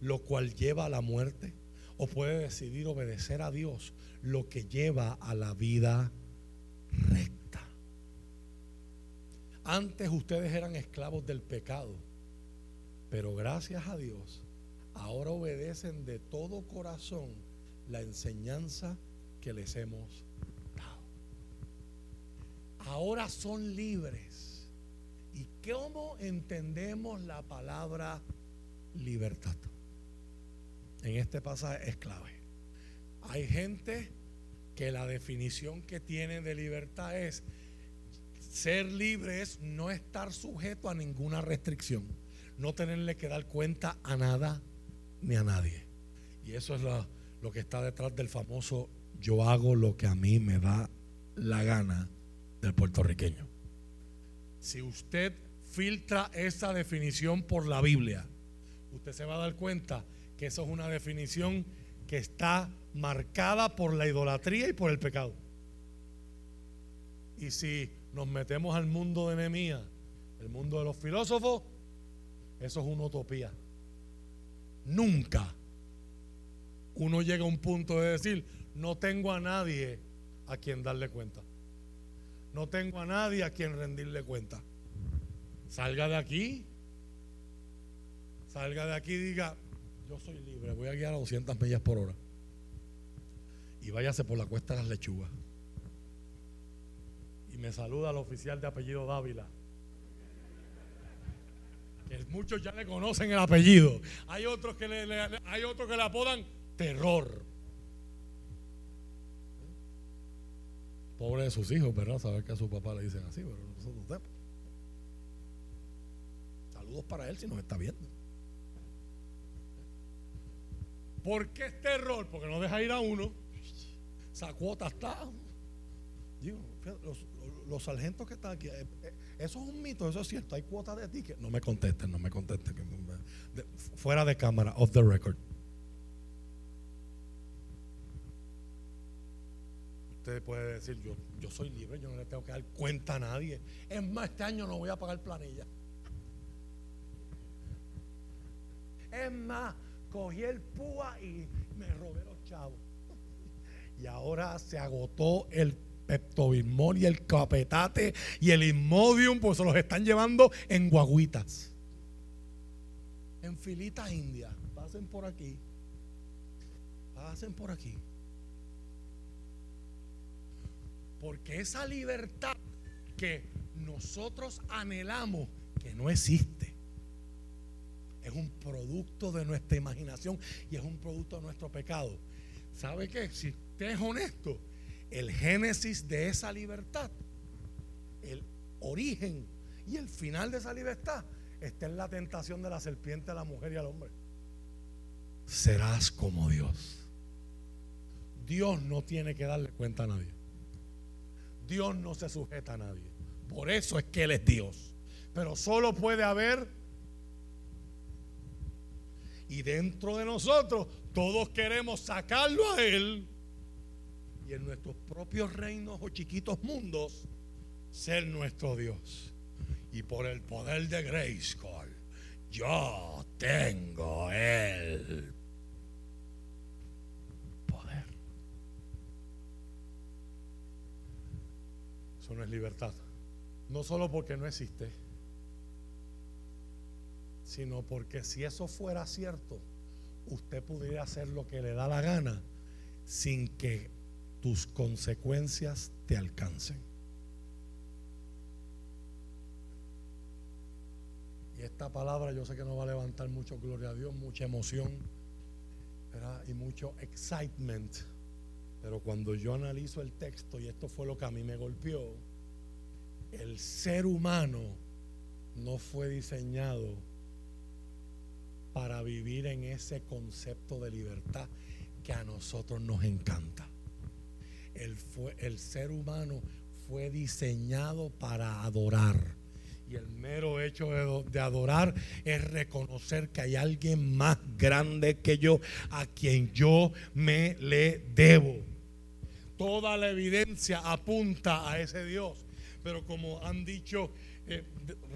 lo cual lleva a la muerte, o puede decidir obedecer a Dios, lo que lleva a la vida recta. Antes ustedes eran esclavos del pecado, pero gracias a Dios, ahora obedecen de todo corazón la enseñanza que les hemos dado. Ahora son libres ¿Y cómo entendemos la palabra libertad? En este pasaje es clave. Hay gente que la definición que tiene de libertad es ser libre es no estar sujeto a ninguna restricción, no tenerle que dar cuenta a nada ni a nadie. Y eso es lo, que está detrás del famoso yo hago lo que a mí me da la gana del puertorriqueño. Si usted filtra esa definición por la Biblia, usted se va a dar cuenta que eso es una definición que está marcada por la idolatría y por el pecado. Y si nos metemos al mundo de Nehemías, el mundo de los filósofos, Eso es una utopía. Nunca uno llega a un punto de decir, no tengo a nadie a quien darle cuenta. No tengo a nadie a quien rendirle cuenta. Salga de aquí. Salga de aquí y diga, yo soy libre, voy a guiar a 200 millas por hora. Y váyase por la cuesta de las lechugas. Y me saluda el oficial de apellido Dávila. Que muchos ya le conocen el apellido. Hay otros que le, hay otros que le apodan terror. Pobre de sus hijos, ¿verdad? Saber que a su papá le dicen así, pero nosotros Saludos para él si nos está viendo. ¿Por qué es terror? Porque no deja ir a uno. Esa cuota está. Digo, los, sargentos que están aquí, eh, eh, eso es un mito, eso es cierto. Hay cuotas de ticket. No me contesten, no me contesten. fuera de cámara, off the record. Usted puede decir, yo, yo soy libre, yo no le tengo que dar cuenta a nadie. Es más, este año no voy a pagar planilla. Es más, cogí el púa y me robé los chavos. Y ahora se agotó el Peptobismol y el capetate y el Inmodium, pues se los están llevando en guaguitas. En filitas indias. Pasen por aquí. Pasen por aquí. Porque esa libertad que nosotros anhelamos, que no existe, es un producto de nuestra imaginación y es un producto de nuestro pecado. ¿Sabe qué? Si usted es honesto, el génesis de esa libertad, el origen y el final de esa libertad está en la tentación de la serpiente a la mujer y al hombre. Serás como Dios. Dios no tiene que darle cuenta a nadie. Dios no se sujeta a nadie. Por eso es que Él es Dios. Pero solo puede haber y dentro de nosotros todos queremos sacarlo a Él en nuestros propios reinos o chiquitos mundos ser nuestro Dios. Y por el poder de Grayskull, yo tengo el poder. Eso no es libertad. No solo porque no existe sino porque si eso fuera cierto, usted pudiera hacer lo que le da la gana sin que tus consecuencias te alcancen. Y esta palabra yo sé que no va a levantar mucho gloria a Dios, mucha emoción y mucho excitement. Pero cuando yo analizo el texto, y esto fue lo que a mí me golpeó, el ser humano no fue diseñado para vivir en ese concepto de libertad que a nosotros nos encanta. El, fue, el ser humano fue diseñado para adorar. Y el mero hecho de, adorar es reconocer que hay alguien más grande que yo a quien yo me le debo. Toda la evidencia apunta a ese Dios. Pero como han dicho eh,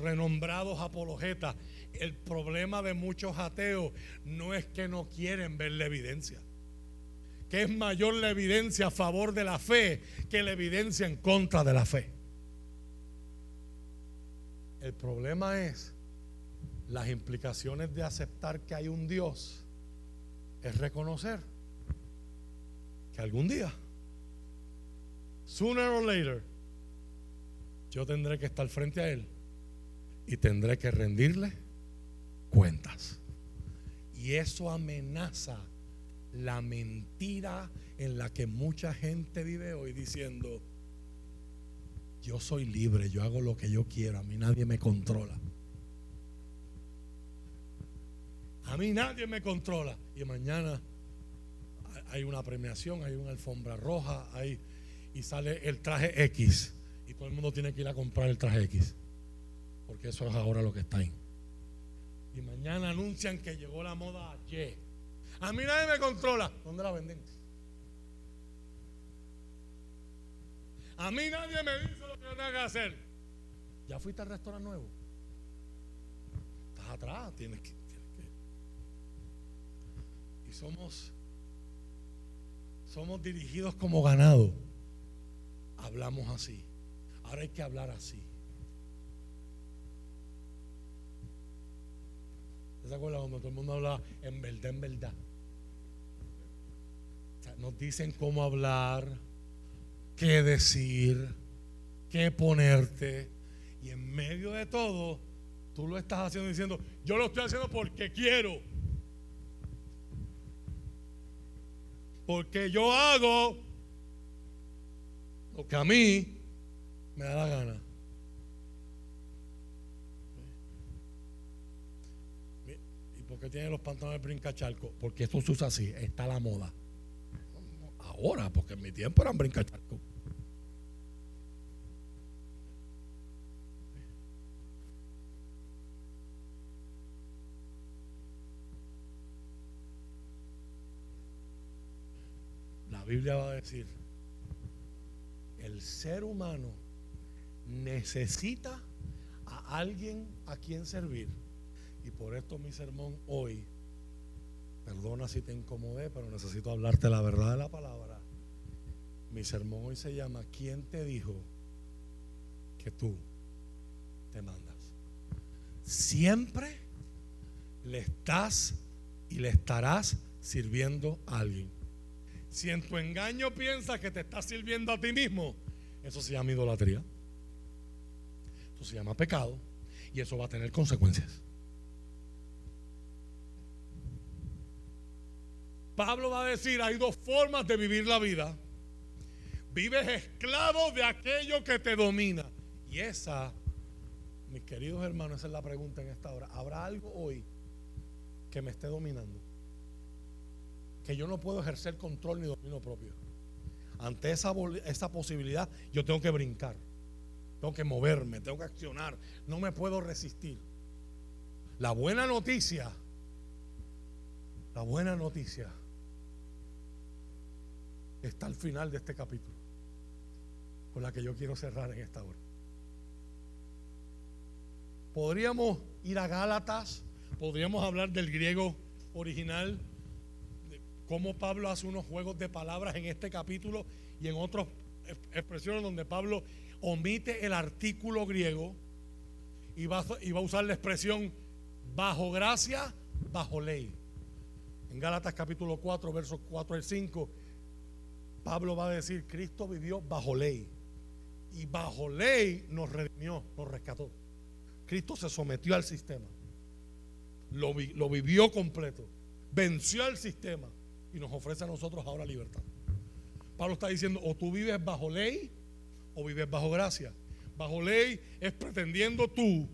renombrados apologetas, el problema de muchos ateos no es que no quieren ver la evidencia. Que es mayor la evidencia a favor de la fe que la evidencia en contra de la fe. El problema es las implicaciones de aceptar que hay un Dios. Es reconocer que algún día, sooner or later, yo tendré que estar frente a Él y tendré que rendirle cuentas. Y eso amenaza la mentira en la que mucha gente vive hoy diciendo, yo soy libre, yo hago lo que yo quiero, a mí nadie me controla. A mí nadie me controla. Y mañana hay una premiación, hay una alfombra roja, hay, y sale el traje X. Y todo el mundo tiene que ir a comprar el traje X. Porque eso es ahora lo que está ahí. Y mañana anuncian que llegó la moda Y. A mí nadie me controla. ¿Dónde la venden? A mí nadie me dice lo que yo tengo que hacer. ¿Ya fuiste al restaurante nuevo? ¿Estás atrás, tienes que, Y somos, somos dirigidos como ganado. Hablamos así. Ahora hay que hablar así. ¿Se acuerdan cuando todo el mundo habla en verdad, en verdad? Nos dicen cómo hablar, qué decir, qué ponerte. Y en medio de todo, tú lo estás haciendo diciendo, yo lo estoy haciendo porque quiero. Porque yo hago lo que a mí me da la gana. ¿Y por qué tiene los pantalones brincachalco? Porque esto se usa así, está la moda. Ahora, porque en mi tiempo eran brincachalco. La Biblia va a decir, el ser humano necesita a alguien a quien servir. Y por esto mi sermón hoy, perdona si te incomodé, pero necesito hablarte la verdad de la palabra. Mi sermón hoy se llama, ¿quién te dijo que tú te mandas? Siempre le estás y le estarás sirviendo a alguien. Si en tu engaño piensas que te estás sirviendo a ti mismo, eso se llama idolatría. Eso se llama pecado y eso va a tener consecuencias. Pablo va a decir, hay dos formas de vivir la vida. Vives esclavo de aquello que te domina. Y esa, mis queridos hermanos, esa es la pregunta en esta hora. ¿Habrá algo hoy que me esté dominando? que yo no puedo ejercer control ni dominio propio. Ante esa, esa posibilidad, yo tengo que brincar, tengo que moverme, tengo que accionar, no me puedo resistir. La buena noticia, la buena noticia está al final de este capítulo, con la que yo quiero cerrar en esta hora. Podríamos ir a Gálatas, podríamos hablar del griego original cómo Pablo hace unos juegos de palabras en este capítulo y en otras expresiones donde Pablo omite el artículo griego y va, y va a usar la expresión bajo gracia, bajo ley. En Gálatas capítulo 4, versos 4 al 5, Pablo va a decir, Cristo vivió bajo ley. Y bajo ley nos redimió, nos rescató. Cristo se sometió al sistema. Lo, vivió completo. Venció al sistema y nos ofrece a nosotros ahora libertad. Pablo está diciendo, o tú vives bajo ley o vives bajo gracia. Bajo ley es pretendiendo tú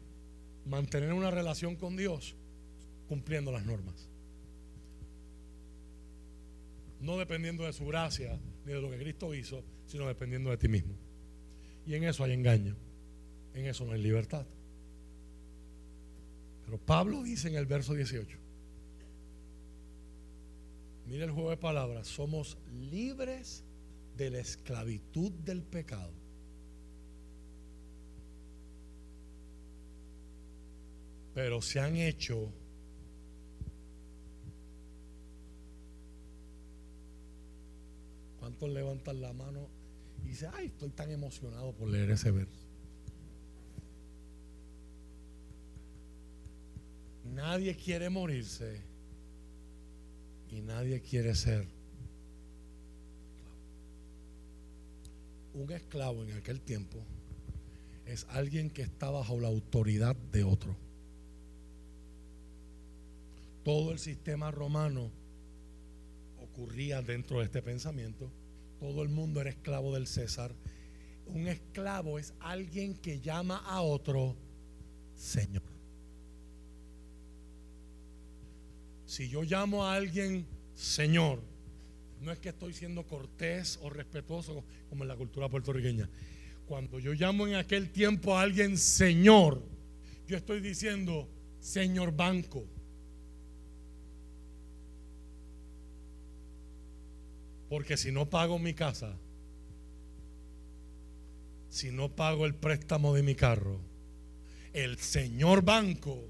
mantener una relación con Dios cumpliendo las normas. No dependiendo de su gracia ni de lo que Cristo hizo, sino dependiendo de ti mismo. Y en eso hay engaño. En eso no hay libertad. Pero Pablo dice en el verso 18, Mira el juego de palabras. Somos libres de la esclavitud del pecado. Pero se han hecho ¿Cuántos levantan la mano y dicen, ay, estoy tan emocionado por leer ese verso? Nadie quiere morirse y nadie quiere ser un esclavo en aquel tiempo es alguien que está bajo la autoridad de otro. Todo el sistema romano ocurría dentro de este pensamiento. Todo el mundo era esclavo del César. Un esclavo es alguien que llama a otro Señor. Si yo llamo a alguien Señor, no es que estoy siendo cortés o respetuoso como en la cultura puertorriqueña. Cuando yo llamo en aquel tiempo a alguien Señor, yo estoy diciendo Señor Banco. Porque si no pago mi casa, si no pago el préstamo de mi carro, el señor banco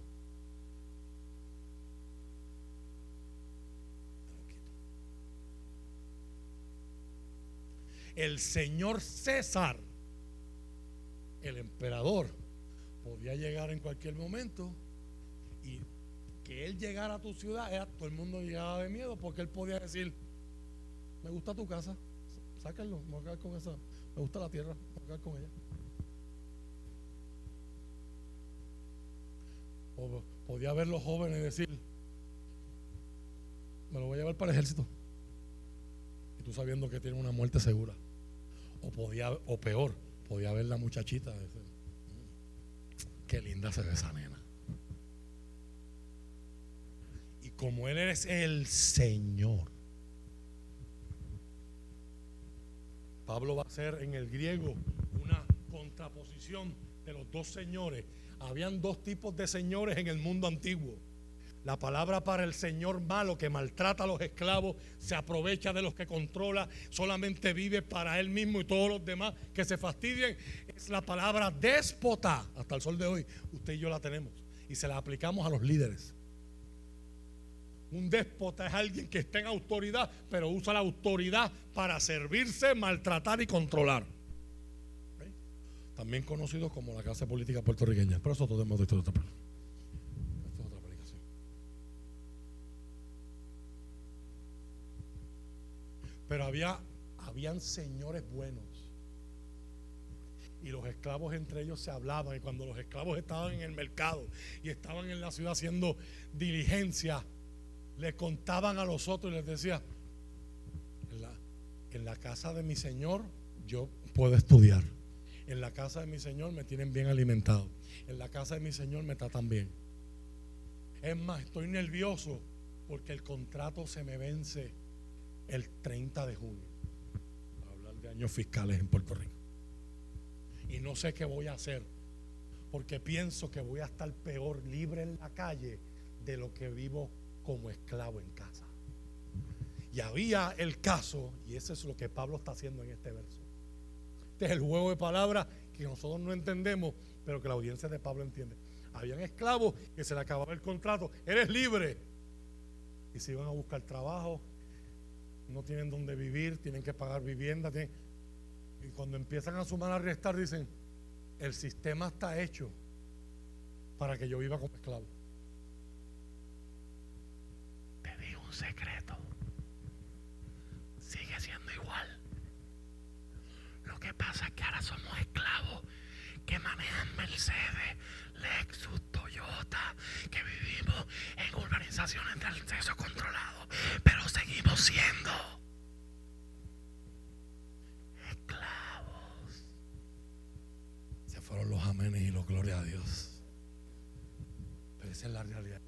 el señor César, el emperador, podía llegar en cualquier momento y que él llegara a tu ciudad, todo el mundo llegaba de miedo porque él podía decir, me gusta tu casa, sáquenlo, me voy a quedar con esa, me gusta la tierra, me voy a quedar con ella. O podía ver los jóvenes y decir, me lo voy a llevar para el ejército. Y tú sabiendo que tiene una muerte segura. O podía, o peor, podía ver la muchachita. Decir, mm, qué linda se ve esa nena. Y como Él es el Señor, Pablo va a hacer en el griego una contraposición de los dos señores. Habían dos tipos de señores en el mundo antiguo la palabra para el Señor malo que maltrata a los esclavos, se aprovecha de los que controla, solamente vive para él mismo y todos los demás que se fastidien, es la palabra déspota. Hasta el sol de hoy, usted y yo la tenemos y se la aplicamos a los líderes. Un déspota es alguien que está en autoridad, pero usa la autoridad para servirse, maltratar y controlar. También conocido como la clase política puertorriqueña. Pero eso todo hemos de otra Pero había, habían señores buenos. Y los esclavos entre ellos se hablaban. Y cuando los esclavos estaban en el mercado y estaban en la ciudad haciendo diligencia, le contaban a los otros y les decía, en la, casa de mi señor yo puedo estudiar. En la casa de mi señor me tienen bien alimentado. En la casa de mi señor me tratan bien. Es más, estoy nervioso porque el contrato se me vence el 30 de junio. hablar de años fiscales en Puerto Rico. Y no sé qué voy a hacer, porque pienso que voy a estar peor libre en la calle de lo que vivo como esclavo en casa. Y había el caso, y eso es lo que Pablo está haciendo en este verso. Este es el juego de palabras que nosotros no entendemos, pero que la audiencia de Pablo entiende. Habían esclavos que se le acababa el contrato, eres libre. Y se iban a buscar trabajo no tienen donde vivir, tienen que pagar vivienda. y cuando empiezan a sumar a restar, dicen, el sistema está hecho para que yo viva como esclavo. Secreto. Sigue siendo igual. Lo que pasa es que ahora somos esclavos que manejan Mercedes, Lexus, Toyota, que vivimos en urbanizaciones de acceso controlado, pero seguimos siendo esclavos. Se fueron los amenes y los gloria a Dios. Pero esa es la realidad.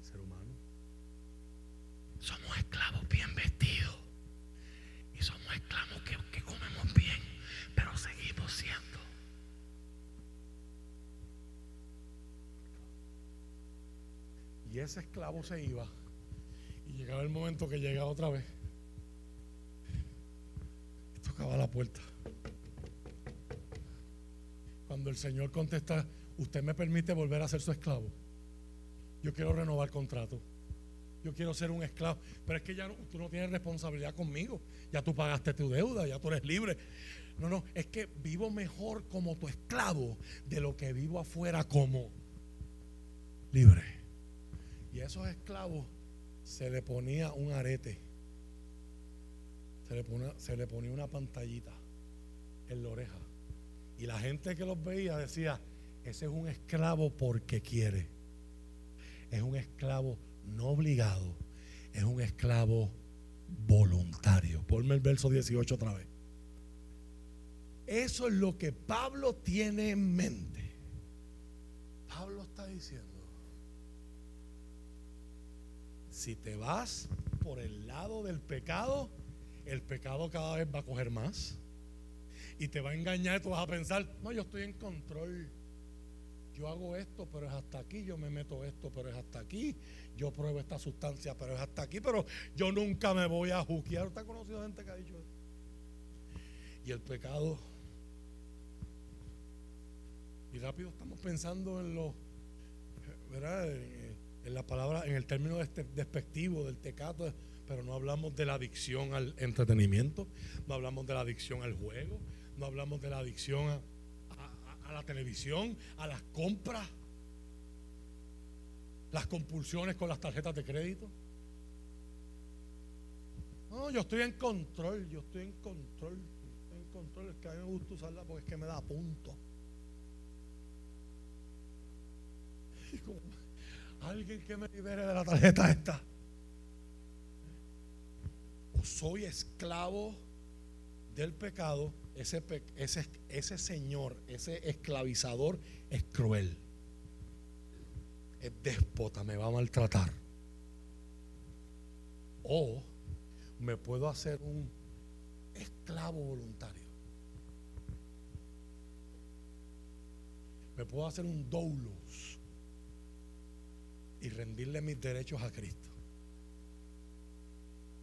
Somos esclavos bien vestidos. Y somos esclavos que, que comemos bien, pero seguimos siendo Y ese esclavo se iba. Y llegaba el momento que llegaba otra vez. Tocaba la puerta. Cuando el Señor contesta, usted me permite volver a ser su esclavo. Yo quiero renovar contrato. Yo quiero ser un esclavo. Pero es que ya no, tú no tienes responsabilidad conmigo. Ya tú pagaste tu deuda, ya tú eres libre. No, no, es que vivo mejor como tu esclavo de lo que vivo afuera como libre. Y a esos esclavos se le ponía un arete. Se le, ponía, se le ponía una pantallita en la oreja. Y la gente que los veía decía, ese es un esclavo porque quiere. Es un esclavo no obligado. Es un esclavo voluntario. Ponme el verso 18 otra vez. Eso es lo que Pablo tiene en mente. Pablo está diciendo, si te vas por el lado del pecado, el pecado cada vez va a coger más. Y te va a engañar, tú vas a pensar, no, yo estoy en control. Yo hago esto, pero es hasta aquí. Yo me meto esto, pero es hasta aquí. Yo pruebo esta sustancia, pero es hasta aquí. Pero yo nunca me voy a juquear. ¿Usted ha conocido gente que ha dicho eso? Y el pecado. Y rápido estamos pensando en lo. ¿Verdad? en la palabra, en el término este despectivo del tecato, pero no hablamos de la adicción al entretenimiento, no hablamos de la adicción al juego, no hablamos de la adicción a, a la televisión, a las compras, las compulsiones con las tarjetas de crédito. No, yo estoy en control, yo estoy en control, estoy en control. Es que a mí me gusta usarla porque es que me da punto. alguien que me libere de la tarjeta esta. O soy esclavo del pecado, ese, ese, ese señor, ese esclavizador es cruel. Es déspota, me va a maltratar. O me puedo hacer un esclavo voluntario. Me puedo hacer un doulos y rendirle mis derechos a Cristo.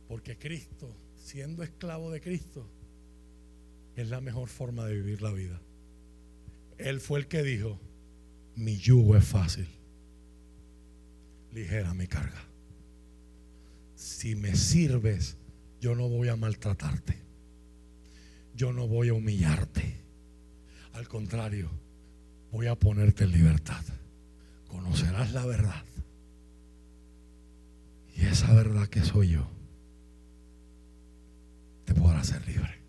Porque Cristo, siendo esclavo de Cristo, es la mejor forma de vivir la vida. Él fue el que dijo, mi yugo es fácil, ligera mi carga. Si me sirves, yo no voy a maltratarte. Yo no voy a humillarte. Al contrario, voy a ponerte en libertad. Conocerás la verdad. Y esa verdad que soy yo te podrá hacer libre.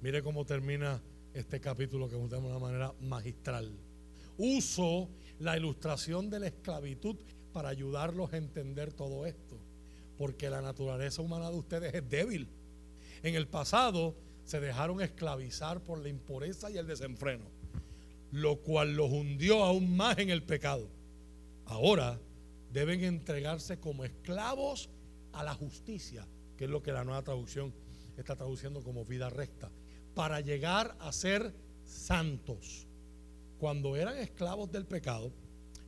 Mire cómo termina este capítulo que de una manera magistral. Uso la ilustración de la esclavitud para ayudarlos a entender todo esto porque la naturaleza humana de ustedes es débil. En el pasado se dejaron esclavizar por la impureza y el desenfreno, lo cual los hundió aún más en el pecado. Ahora deben entregarse como esclavos a la justicia, que es lo que la nueva traducción está traduciendo como vida recta, para llegar a ser santos. Cuando eran esclavos del pecado,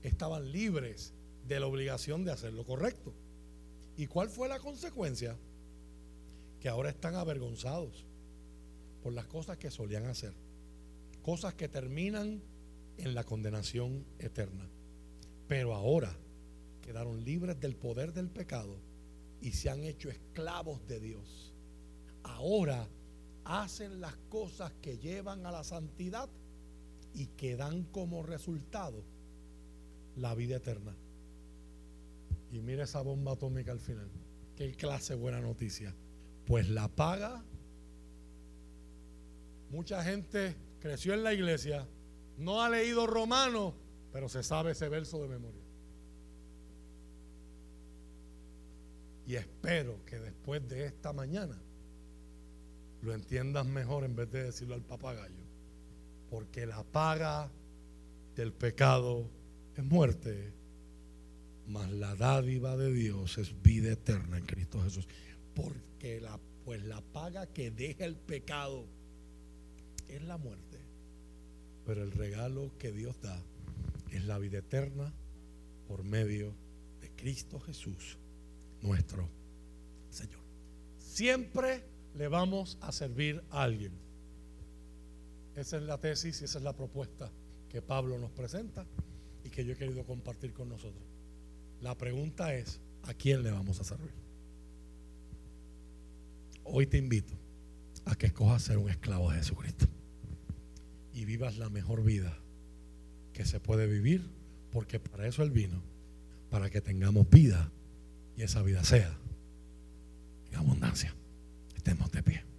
estaban libres de la obligación de hacer lo correcto. ¿Y cuál fue la consecuencia? Que ahora están avergonzados por las cosas que solían hacer. Cosas que terminan en la condenación eterna. Pero ahora quedaron libres del poder del pecado y se han hecho esclavos de Dios. Ahora hacen las cosas que llevan a la santidad y que dan como resultado la vida eterna. Y mira esa bomba atómica al final. Qué clase buena noticia. Pues la paga. Mucha gente creció en la iglesia, no ha leído Romano, pero se sabe ese verso de memoria. Y espero que después de esta mañana lo entiendas mejor en vez de decirlo al papagayo. Porque la paga del pecado es muerte mas la dádiva de Dios es vida eterna en Cristo Jesús. Porque la, pues la paga que deja el pecado es la muerte. Pero el regalo que Dios da es la vida eterna por medio de Cristo Jesús, nuestro Señor. Siempre le vamos a servir a alguien. Esa es la tesis y esa es la propuesta que Pablo nos presenta y que yo he querido compartir con nosotros. La pregunta es, ¿a quién le vamos a servir? Hoy te invito a que escojas ser un esclavo de Jesucristo y vivas la mejor vida que se puede vivir, porque para eso Él vino, para que tengamos vida y esa vida sea en abundancia. Estemos de pie.